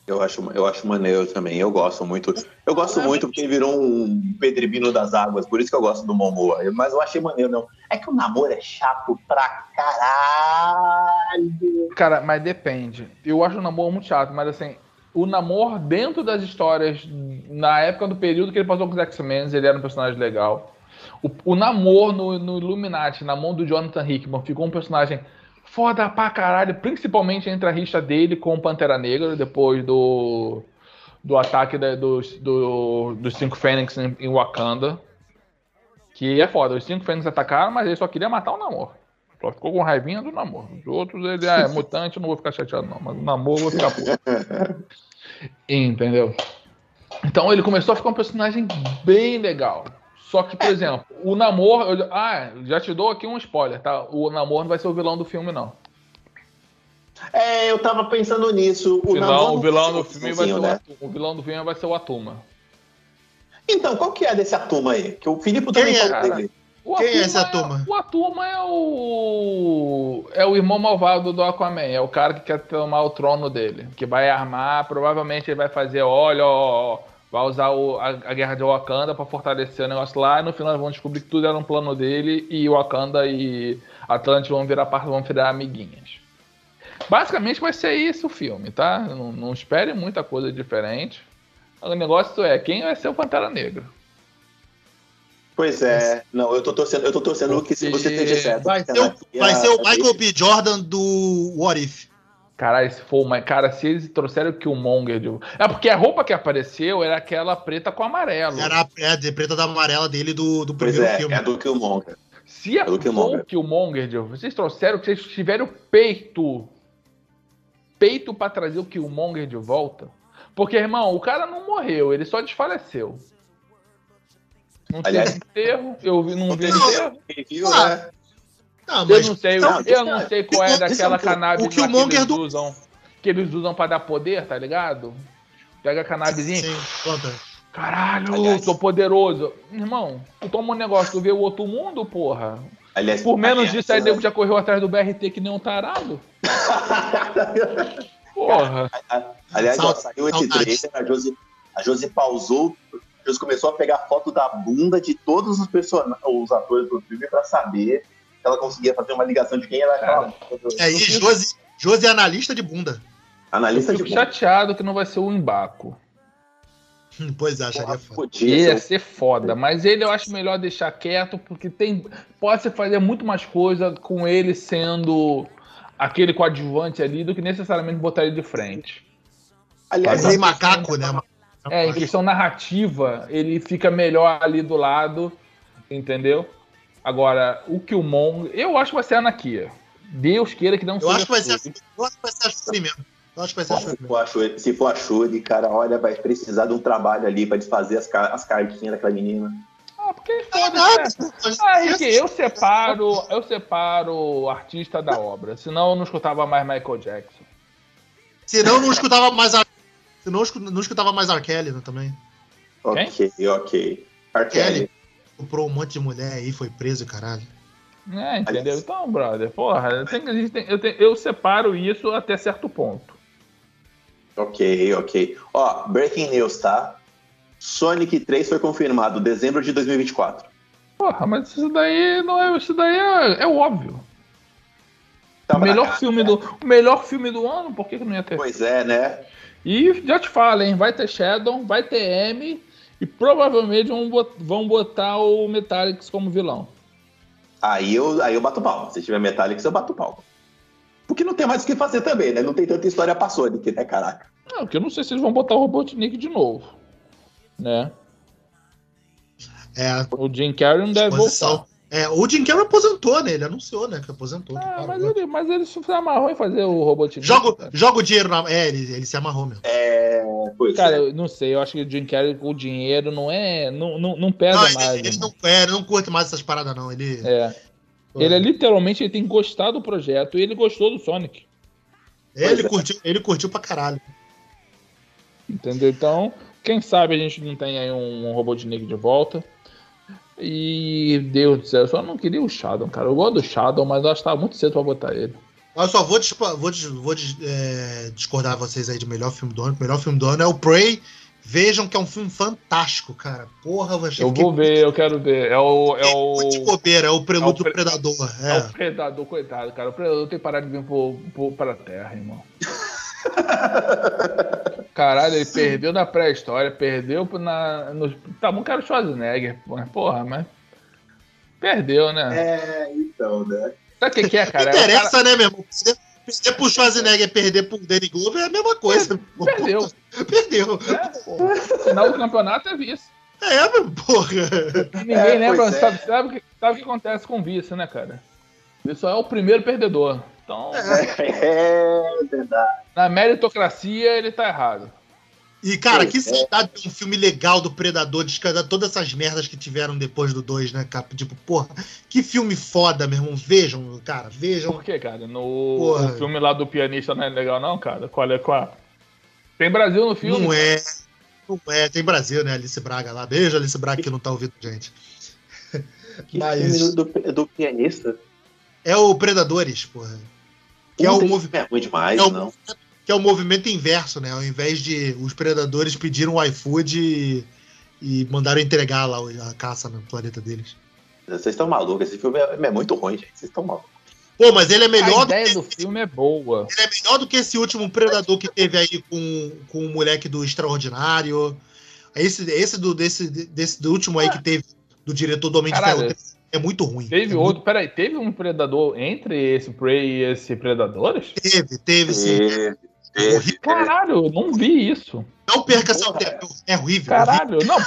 Eu acho, eu acho maneiro também. Eu gosto muito. Eu gosto é, muito porque ele virou um Pedribino das águas, por isso que eu gosto do Momoa. Mas eu achei maneiro, não. É que o namoro é chato pra caralho. Cara, mas depende. Eu acho o namoro muito chato, mas assim, o Namor, dentro das histórias, na época do período que ele passou com os X-Men, ele era um personagem legal. O, o Namor no, no Illuminati, na mão do Jonathan Hickman, ficou um personagem foda pra caralho, principalmente entre a rixa dele com o Pantera Negra, depois do, do ataque da, dos, do, dos cinco Fênix em, em, Wakanda. Que é foda, os cinco Fênix atacaram, mas ele só queria matar o Namor. Só ficou com raivinha do Namor. Os outros, ele ah, é mutante, não vou ficar chateado não, mas o Namor eu vou ficar puto. Entendeu? Então ele começou a ficar um personagem bem legal. Só que, por exemplo, o Namor. Eu, ah, já te dou aqui um spoiler, tá? O Namor não vai ser o vilão do filme, não. É, eu tava pensando nisso. O, vilão, o vilão do filme vai ser né? o, o vilão do filme vai ser o Atuma. Então, qual que é desse Atuma aí? Que o Filipe também é, falou dele. O Quem é esse Atuma? É, o Atuma é o. É o irmão malvado do Aquaman. É o cara que quer tomar o trono dele. Que vai armar. Provavelmente ele vai fazer: olha, ó, ó vai usar o, a, a, guerra de Wakanda para fortalecer o negócio lá, e no final vão descobrir que tudo era um plano dele, e Wakanda e Atlantis vão virar parte, vão virar amiguinhas. Basicamente vai ser isso o filme, tá? Não, não espere muita coisa diferente. O negócio é quem vai ser o Pantera Negra. Pois é, não, eu tô torcendo, eu tô torcendo que se você esteja certo. Vai ser, o, vai ser o Michael B. Jordan do What If. Caralho, se for uma. Cara, se eles trouxeram o Killmonger. De... É porque a roupa que apareceu era aquela preta com amarelo. Era a é, de preta da amarela dele do, do primeiro é, filme. É do Killmonger. Se é do Killmonger. o Killmonger, vocês trouxeram que vocês tiveram peito. Peito pra trazer o Killmonger de volta. Porque, irmão, o cara não morreu, ele só desfaleceu. Não Aliás, enterro, eu vi, não vi enterro. Ah, não, mas, eu não sei, não, eu não sei qual é daquela cannabis o que, o Monger eles do... usam. Que eles usam pra dar poder, tá ligado? Pega a cannabisinha. Sim. Caralho, aliás, tô poderoso. Irmão, tu toma um negócio, tu vê o outro mundo, porra. Aliás, Por menos aliás, disso, aí nego já correu atrás do BRT que nem um tarado. porra. Aliás, ó, saiu esse trailer, a Josi, a Josi pausou, Josi começou a pegar foto da bunda de todos os personagens, os atores do filme pra saber ela conseguia fazer uma ligação de quem era aquela. É, e Josi, Josi é analista de bunda. Analista eu fico de bunda. chateado que não vai ser o Embaco. Pois é, acharia foda. Ia ser foda, mas ele eu acho melhor deixar quieto, porque tem pode se fazer muito mais coisa com ele sendo aquele coadjuvante ali do que necessariamente botar ele de frente. Aliás, é macaco, né? É, em questão narrativa, ele fica melhor ali do lado, entendeu? Agora, o Killmonger, eu acho que vai ser a Anakia. Deus queira que não eu seja. Acho que vai ser, eu acho que vai ser a Shuri mesmo. Eu acho que vai ser a Shuri. Se for a Shuri, se for a Shuri, cara, olha, vai precisar de um trabalho ali pra desfazer as, as cartinhas daquela menina. Ah, porque né? Ah, Rick, eu separo, eu separo o artista da obra, senão eu não escutava mais Michael Jackson. Senão eu não escutava mais a... Senão não escutava mais R. Kelly né, também. Ok, ok. R. Kelly comprou um monte de mulher aí, foi preso, caralho. É, entendeu? Então, brother, porra, eu, tenho, eu, tenho, eu separo isso até certo ponto. Ok, ok. Ó, breaking news, tá? Sonic 3 foi confirmado, dezembro de 2024. Porra, mas isso daí não é. Isso daí é, é óbvio. Tá o, melhor filme do, o melhor filme do ano, por que, que não ia ter? Pois é, né? E já te falo, hein? Vai ter Shadow, vai ter M e provavelmente vão, vão botar o Metallics como vilão. Aí eu, aí eu bato pau. Se tiver Metallics, eu bato pau. Porque não tem mais o que fazer também, né? Não tem tanta história pra Sonic, né, caraca? Não, porque eu não sei se eles vão botar o Robotnik de novo. Né? É. O Jim Carrey não deve voltar. É, o Jim Carrey aposentou, né? Ele anunciou, né? Que aposentou. É, que mas, ele, mas ele se amarrou em fazer o Robotnik. Joga, joga o dinheiro na. É, ele, ele se amarrou mesmo. É. Pois Cara, é. eu não sei, eu acho que o Jim Carrey com o dinheiro não é. Não, não, não pesa não, mais. Ele, ele não, é, ele não curte mais essas paradas, não. Ele. É. Ele é literalmente ele tem gostado do projeto e ele gostou do Sonic. Ele é. curtiu, ele curtiu pra caralho. Entendeu? Então, quem sabe a gente não tem aí um, um Robotnik de volta. E Deus do céu, eu só não queria o Shadow, cara. Eu gosto do Shadow, mas acho que tava muito cedo pra botar ele. Eu só vou, vou, vou é, discordar vocês aí de melhor filme do ano. O melhor filme do ano é o Prey. Vejam que é um filme fantástico, cara. Porra, eu Eu vou ver, eu quero ver. É o. É, o... De bobeira, é o prelúdio é o pre... do Predador. É. é. o Predador, coitado, cara. O Predador tem parar de vir pro, pro, pra terra, irmão. Caralho, ele perdeu na pré-história, perdeu na. No, tá bom, cara, o Schwarzenegger, porra, mas. Perdeu, né? É, então, né? Sabe o que, que é, cara? Não interessa, cara... né, meu irmão? Perder pro Schwarzenegger perder pro Danny Glover é a mesma coisa. Perdeu. Perdeu. É, Final do campeonato é vice. É, meu porra. Ninguém é, lembra, é. sabe, sabe, sabe o que acontece com o vice, né, cara? Isso é o primeiro perdedor. Então. É, é verdade. Na meritocracia, ele tá errado. E, cara, que saudade de um filme legal do Predador, descartar todas essas merdas que tiveram depois do 2, né, cara? Tipo, porra, que filme foda, meu irmão. Vejam, cara, vejam. Por que, cara? No, filme lá do pianista não é legal, não, cara? Qual é qual? Tem Brasil no filme? Não é. Não é, tem Brasil, né? Alice Braga lá. Beijo, Alice Braga, que não tá ouvindo gente. Que Mas... filme do, do, pianista? É o Predadores, porra. Que é o movimento. É ruim demais, é o, não que é o movimento inverso, né? Ao invés de os predadores pediram o iFood e, e mandaram entregar lá a caça no planeta deles. Vocês estão malucos, esse filme é, é, muito ruim, gente. Vocês estão malucos. Pô, mas ele é melhor a ideia do, que... do filme é boa. Ele é melhor do que esse último Predador que teve aí com, com o moleque do Extraordinário. Esse, esse do, desse, desse do último aí que teve do diretor do Homem Caralho, de Ferro é muito ruim. Teve é outro, muito... peraí, teve um Predador entre esse Prey e esse Predadores? Teve, teve sim. Teve. Caralho, eu não vi isso. Não perca seu tempo. É horrível. É Caralho, não,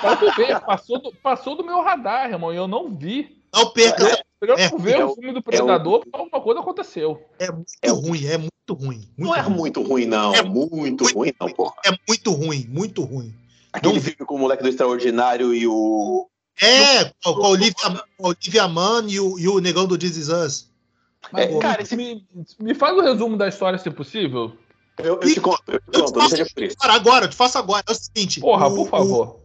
pode ver, passou do, passou do meu radar, irmão, e eu não vi. Não perca seu tempo. É, ver é, o filme do Predador, é, alguma coisa aconteceu. É muito é, ruim, é muito ruim. Muito não é ruim. é muito ruim, não. É muito, muito ruim, não, porra. É muito ruim, muito ruim. Aquele não... filme com o moleque do Extraordinário e o. É, com, com a Olivia, Olivia Mann e o, e o negão do This Is Us. Mas, é, cara, esse... me, me faz o um resumo da história, se possível. Eu, eu te conto, eu te conto, seja por isso. Agora, eu te faço agora. É o seguinte. Porra, o, por favor.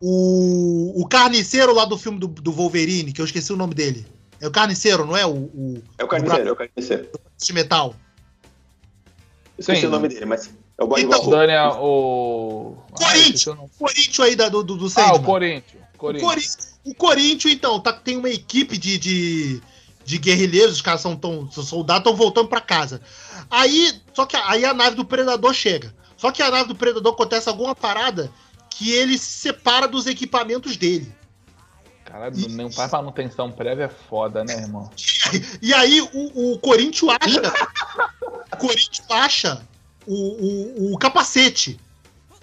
O, o carniceiro lá do filme do, do Wolverine, que eu esqueci o nome dele. É o carniceiro, não é? O, o é o carniceiro, o é o carniceiro. De metal. Esqueci Sim. o nome dele, mas é o então, Daniel, o. Corinthians! Ah, Corinthians aí da, do, do, do Ah, o Corinthians. Corinthians. O Corinthians, então, tá, tem uma equipe de, de, de guerrilheiros, os caras são tão, soldados, estão voltando para casa. Aí, só que aí a nave do predador chega. Só que a nave do predador acontece alguma parada que ele se separa dos equipamentos dele. Caralho, e... não faz manutenção prévia é foda, né, irmão? E, e aí o, o Corinthians acha. o Corinthians acha o, o, o capacete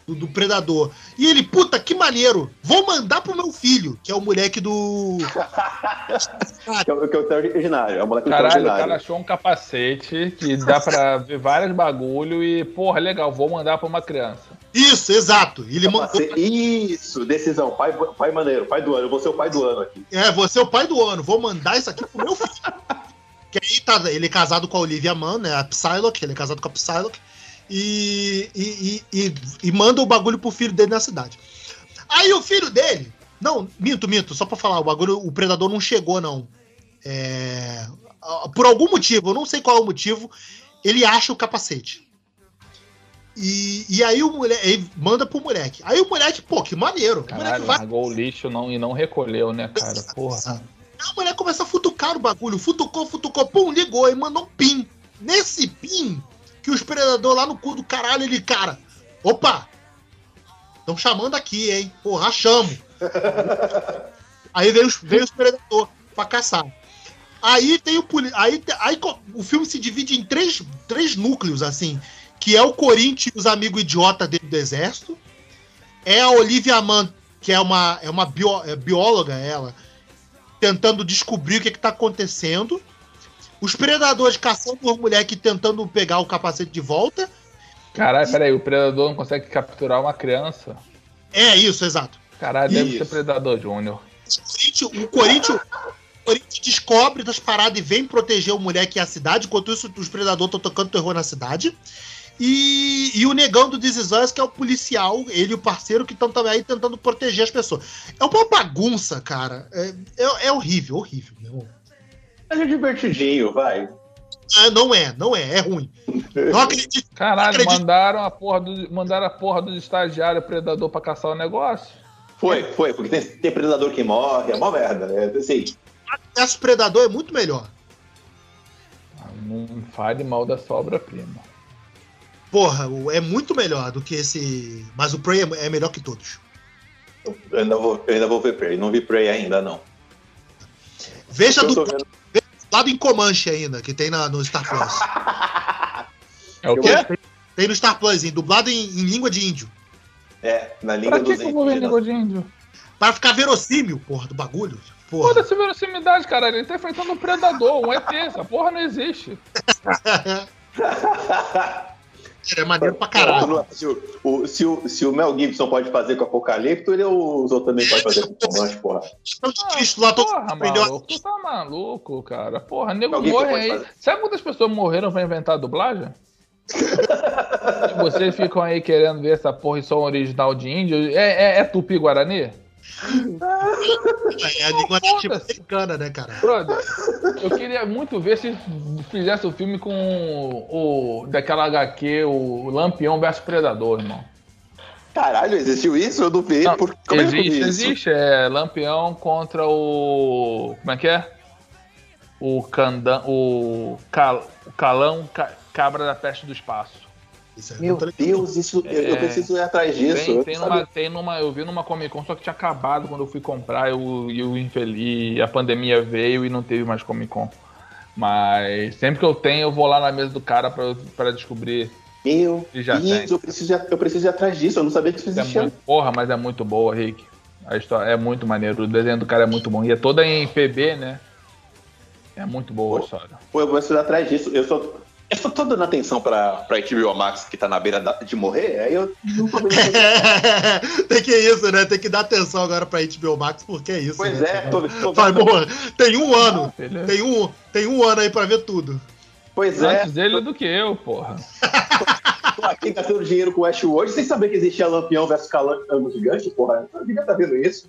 do, do, Predador. E ele, puta, que maneiro! Vou mandar pro meu filho, que é o moleque do. que, é o, que é o originário, é o moleque Caralho, o cara achou um capacete que dá pra ver vários bagulho e, porra, legal, vou mandar pra uma criança. Isso, exato. Ele mandou... Isso, decisão. Pai, pai maneiro, pai do ano. Eu vou ser o pai do ano aqui. É, vou ser o pai do ano. Vou mandar isso aqui pro meu filho. que aí tá, ele é casado com a Olivia Mann, né? A Psylocke, ele é casado com a Psylocke e, e, e, e, manda o bagulho pro filho dele na cidade. Aí o filho dele. Não, minto, minto, só pra falar, o bagulho, o predador não chegou, não. É, por algum motivo, eu não sei qual é o motivo, ele acha o capacete. E, e aí o moleque manda pro moleque. Aí o moleque, pô, que maneiro. Caralho, o moleque vai... largou o lixo não, e não recolheu, né, cara? Porra. Aí o moleque começa a futucar o bagulho. Futucou, futucou, pum, ligou e mandou um pin. Nesse pin, que os predadores lá no cu do caralho, ele, cara, opa, estão chamando aqui, hein? Porra, chamo. aí veio os, veio os predadores pra caçar. Aí tem o aí, aí o filme se divide em três, três núcleos, assim, que é o Corinthians e os amigos idiota dele do exército, é a Olivia Mann, que é uma, é uma bio, é bióloga, ela, tentando descobrir o que, está acontecendo, os predadores caçando por moleque tentando pegar o capacete de volta. Caralho, e... peraí, o predador não consegue capturar uma criança. É isso, exato. Caralho, deve ser predador júnior. O Corinthians, o Corinthians descobre das paradas e vem proteger o moleque e a cidade, enquanto isso os predadores estão tocando terror na cidade. E, e, o negão do This Is Us, que é o policial, ele e o parceiro que estão também aí tentando proteger as pessoas. É uma bagunça, cara. É, é, é horrível, horrível, meu irmão. É divertidinho, vai. Ah, não é, não é, é ruim. Não acredito. Caralho, acredito. mandaram a porra do, mandaram a porra do estagiário predador pra caçar o negócio? Foi, foi, porque tem, tem predador que morre, é uma merda, né? Assim. Esse predador é muito melhor. Ah, não fale mal da sobra-prima. Porra, é muito melhor do que esse. Mas o Prey é, é melhor que todos. Eu ainda vou, eu ainda vou ver Prey. Não vi Prey ainda, não. Veja do, dublado em Comanche ainda, que tem na, no Star Plus. É o quê? Tem, tem no Star Plus, hein, dublado em, em, língua de índio. É, na língua pra que que eu vou ver língua de índio? Pra ficar verossímil, porra, do bagulho. Foda-se verossimilidade, cara. Ele tá enfrentando um predador, um ET. Essa porra não existe. É maneiro pra caralho. Se o, se, o, se o Mel Gibson pode fazer com o Apocalipto, ele os outros também podem fazer com o Comanche, porra. Ah, Cristo lá, todo porra, maluco, tu tá maluco, cara. Porra, nego morre aí. Fazer. Sabe quantas pessoas morreram pra inventar a dublagem? Vocês ficam aí querendo ver essa porra em som original de índio. É, é, é tupi-guarani? É a língua nativa americana, né, cara? Brother, eu queria muito ver se fizesse o um filme com o, daquela HQ, o Lampião vs Predador, irmão. Caralho, existiu isso? Eu não vi. Não, por... Como existe, é que existe. É Lampião contra o. Como é que é? O Candan. O, Cal... o Calão Cabra da Peste do Espaço. É Meu Deus, isso, é, eu preciso ir atrás disso. Tem, tem, numa, tem numa, eu vi numa Comic Con, só que tinha acabado quando eu fui comprar e o infeliz, a pandemia veio e não teve mais Comic Con. Mas sempre que eu tenho, eu vou lá na mesa do cara para descobrir. Meu já Deus, eu preciso, eu preciso ir atrás disso, eu não sabia que isso existia. É muito, porra, mas é muito boa, Rick. A história é muito maneiro, o desenho do cara é muito bom. E é toda em PB, né? É muito boa a história. Pô, eu vou ir atrás disso. Eu sou, eu só tô dando atenção pra, pra HBO Max que tá na beira de morrer, aí eu não tô Tem que isso, né? Tem que dar atenção agora pra HBO Max, porque é isso. Pois né? é, tô, tô Vai, tem um ano. tem, um, tem um ano aí pra ver tudo. Pois é. Antes dele do que eu, porra. tô aqui gastando dinheiro com o Westworld sem saber que existia Lampião versus Calango Gigante, porra. Eu devia estar tá vendo isso.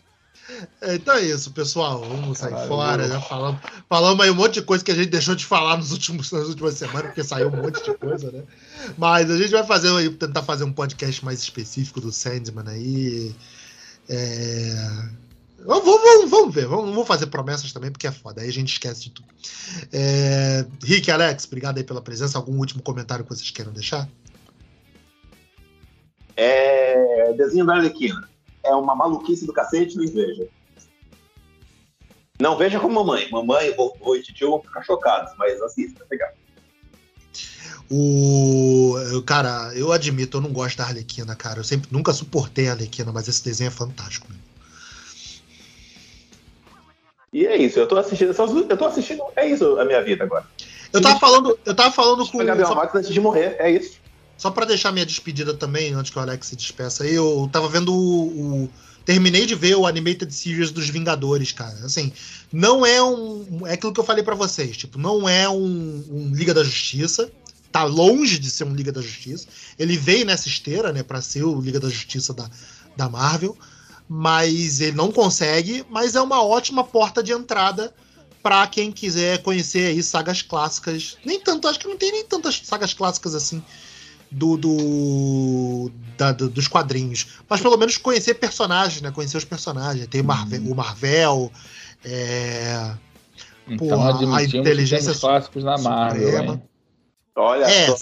Então é isso, pessoal. Vamos sair Caralho, fora. Já falamos, falamos aí um monte de coisa que a gente deixou de falar nos últimos, nas últimas semanas, porque saiu um monte de coisa, né? Mas a gente vai fazer aí, tentar fazer um podcast mais específico do Sandman aí. É... Vamos, vamos, vamos ver, vamos, vou fazer promessas também, porque é foda, aí a gente esquece de tudo. É... Rick, Alex, obrigado aí pela presença. Algum último comentário que vocês queiram deixar? É. Desenho da Arlequina é uma maluquice do cacete, não veja. Não veja como mamãe. Mamãe, vovô e tio vão ficar chocados, mas assista, é legal. O. Cara, eu admito, eu não gosto da Arlequina, cara. Eu sempre nunca suportei a Arlequina, mas esse desenho é fantástico. E é isso, eu tô assistindo. Eu tô assistindo. É isso a minha vida agora. Eu tava falando, eu tava falando com. Gabriel só... Max antes de morrer, é isso. Só para deixar minha despedida também, antes que o Alex se despeça eu tava vendo o, o, Terminei de ver o Animated Series dos Vingadores, cara. Assim, não é um. É aquilo que eu falei para vocês. Tipo, não é um, um, Liga da Justiça. Tá longe de ser um Liga da Justiça. Ele veio nessa esteira, né, pra ser o Liga da Justiça da, da Marvel. Mas ele não consegue. Mas é uma ótima porta de entrada para quem quiser conhecer aí sagas clássicas. Nem tanto, acho que não tem nem tantas sagas clássicas assim do, do, da, do, dos quadrinhos. Mas pelo menos conhecer personagens, né? Conhecer os personagens. Tem o Marvel, hum. o Marvel é, então, pô, a inteligência clássicos na Marvel. Olha é, só.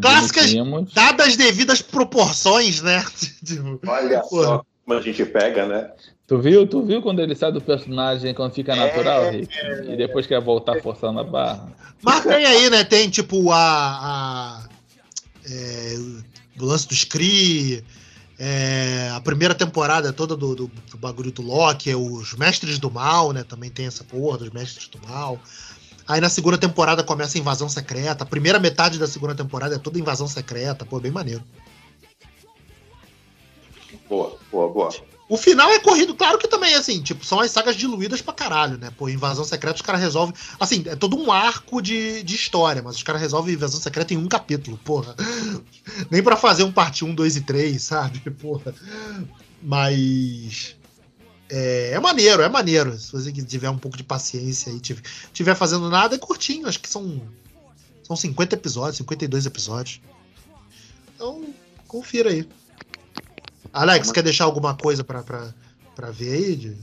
Clássicas dadas devidas proporções, né? Olha pô. só como a gente pega, né? Tu viu, tu viu quando ele sai do personagem quando fica natural, é, Rick? E depois quer voltar forçando a barra. Mas tem aí, né? Tem tipo a, a é, o lance do Scree, é, a primeira temporada toda do, do, do, bagulho do Loki, é os Mestres do Mal, né? Também tem essa porra dos Mestres do Mal. Aí na segunda temporada começa a invasão secreta. A primeira metade da segunda temporada é toda invasão secreta. Pô, bem maneiro. Boa, boa, boa. O final é corrido, claro que também, assim, tipo, são as sagas diluídas pra caralho, né? Pô, Invasão Secreta os caras resolvem. Assim, é todo um arco de, de história, mas os caras resolvem Invasão Secreta em um capítulo, porra. Nem para fazer um parte 1, 2 e 3, sabe? Porra. Mas. É, é, maneiro, é maneiro. Se você tiver um pouco de paciência e tiver, tiver fazendo nada, é curtinho. Acho que são, são 50 episódios, 52 episódios. Então, confira aí. Alex, quer deixar alguma coisa pra, pra, pra ver aí? De...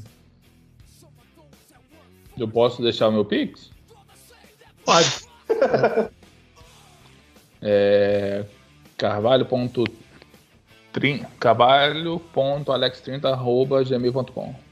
Eu posso deixar o meu Pix? Pode. é, carvalho.alex30.gmail.com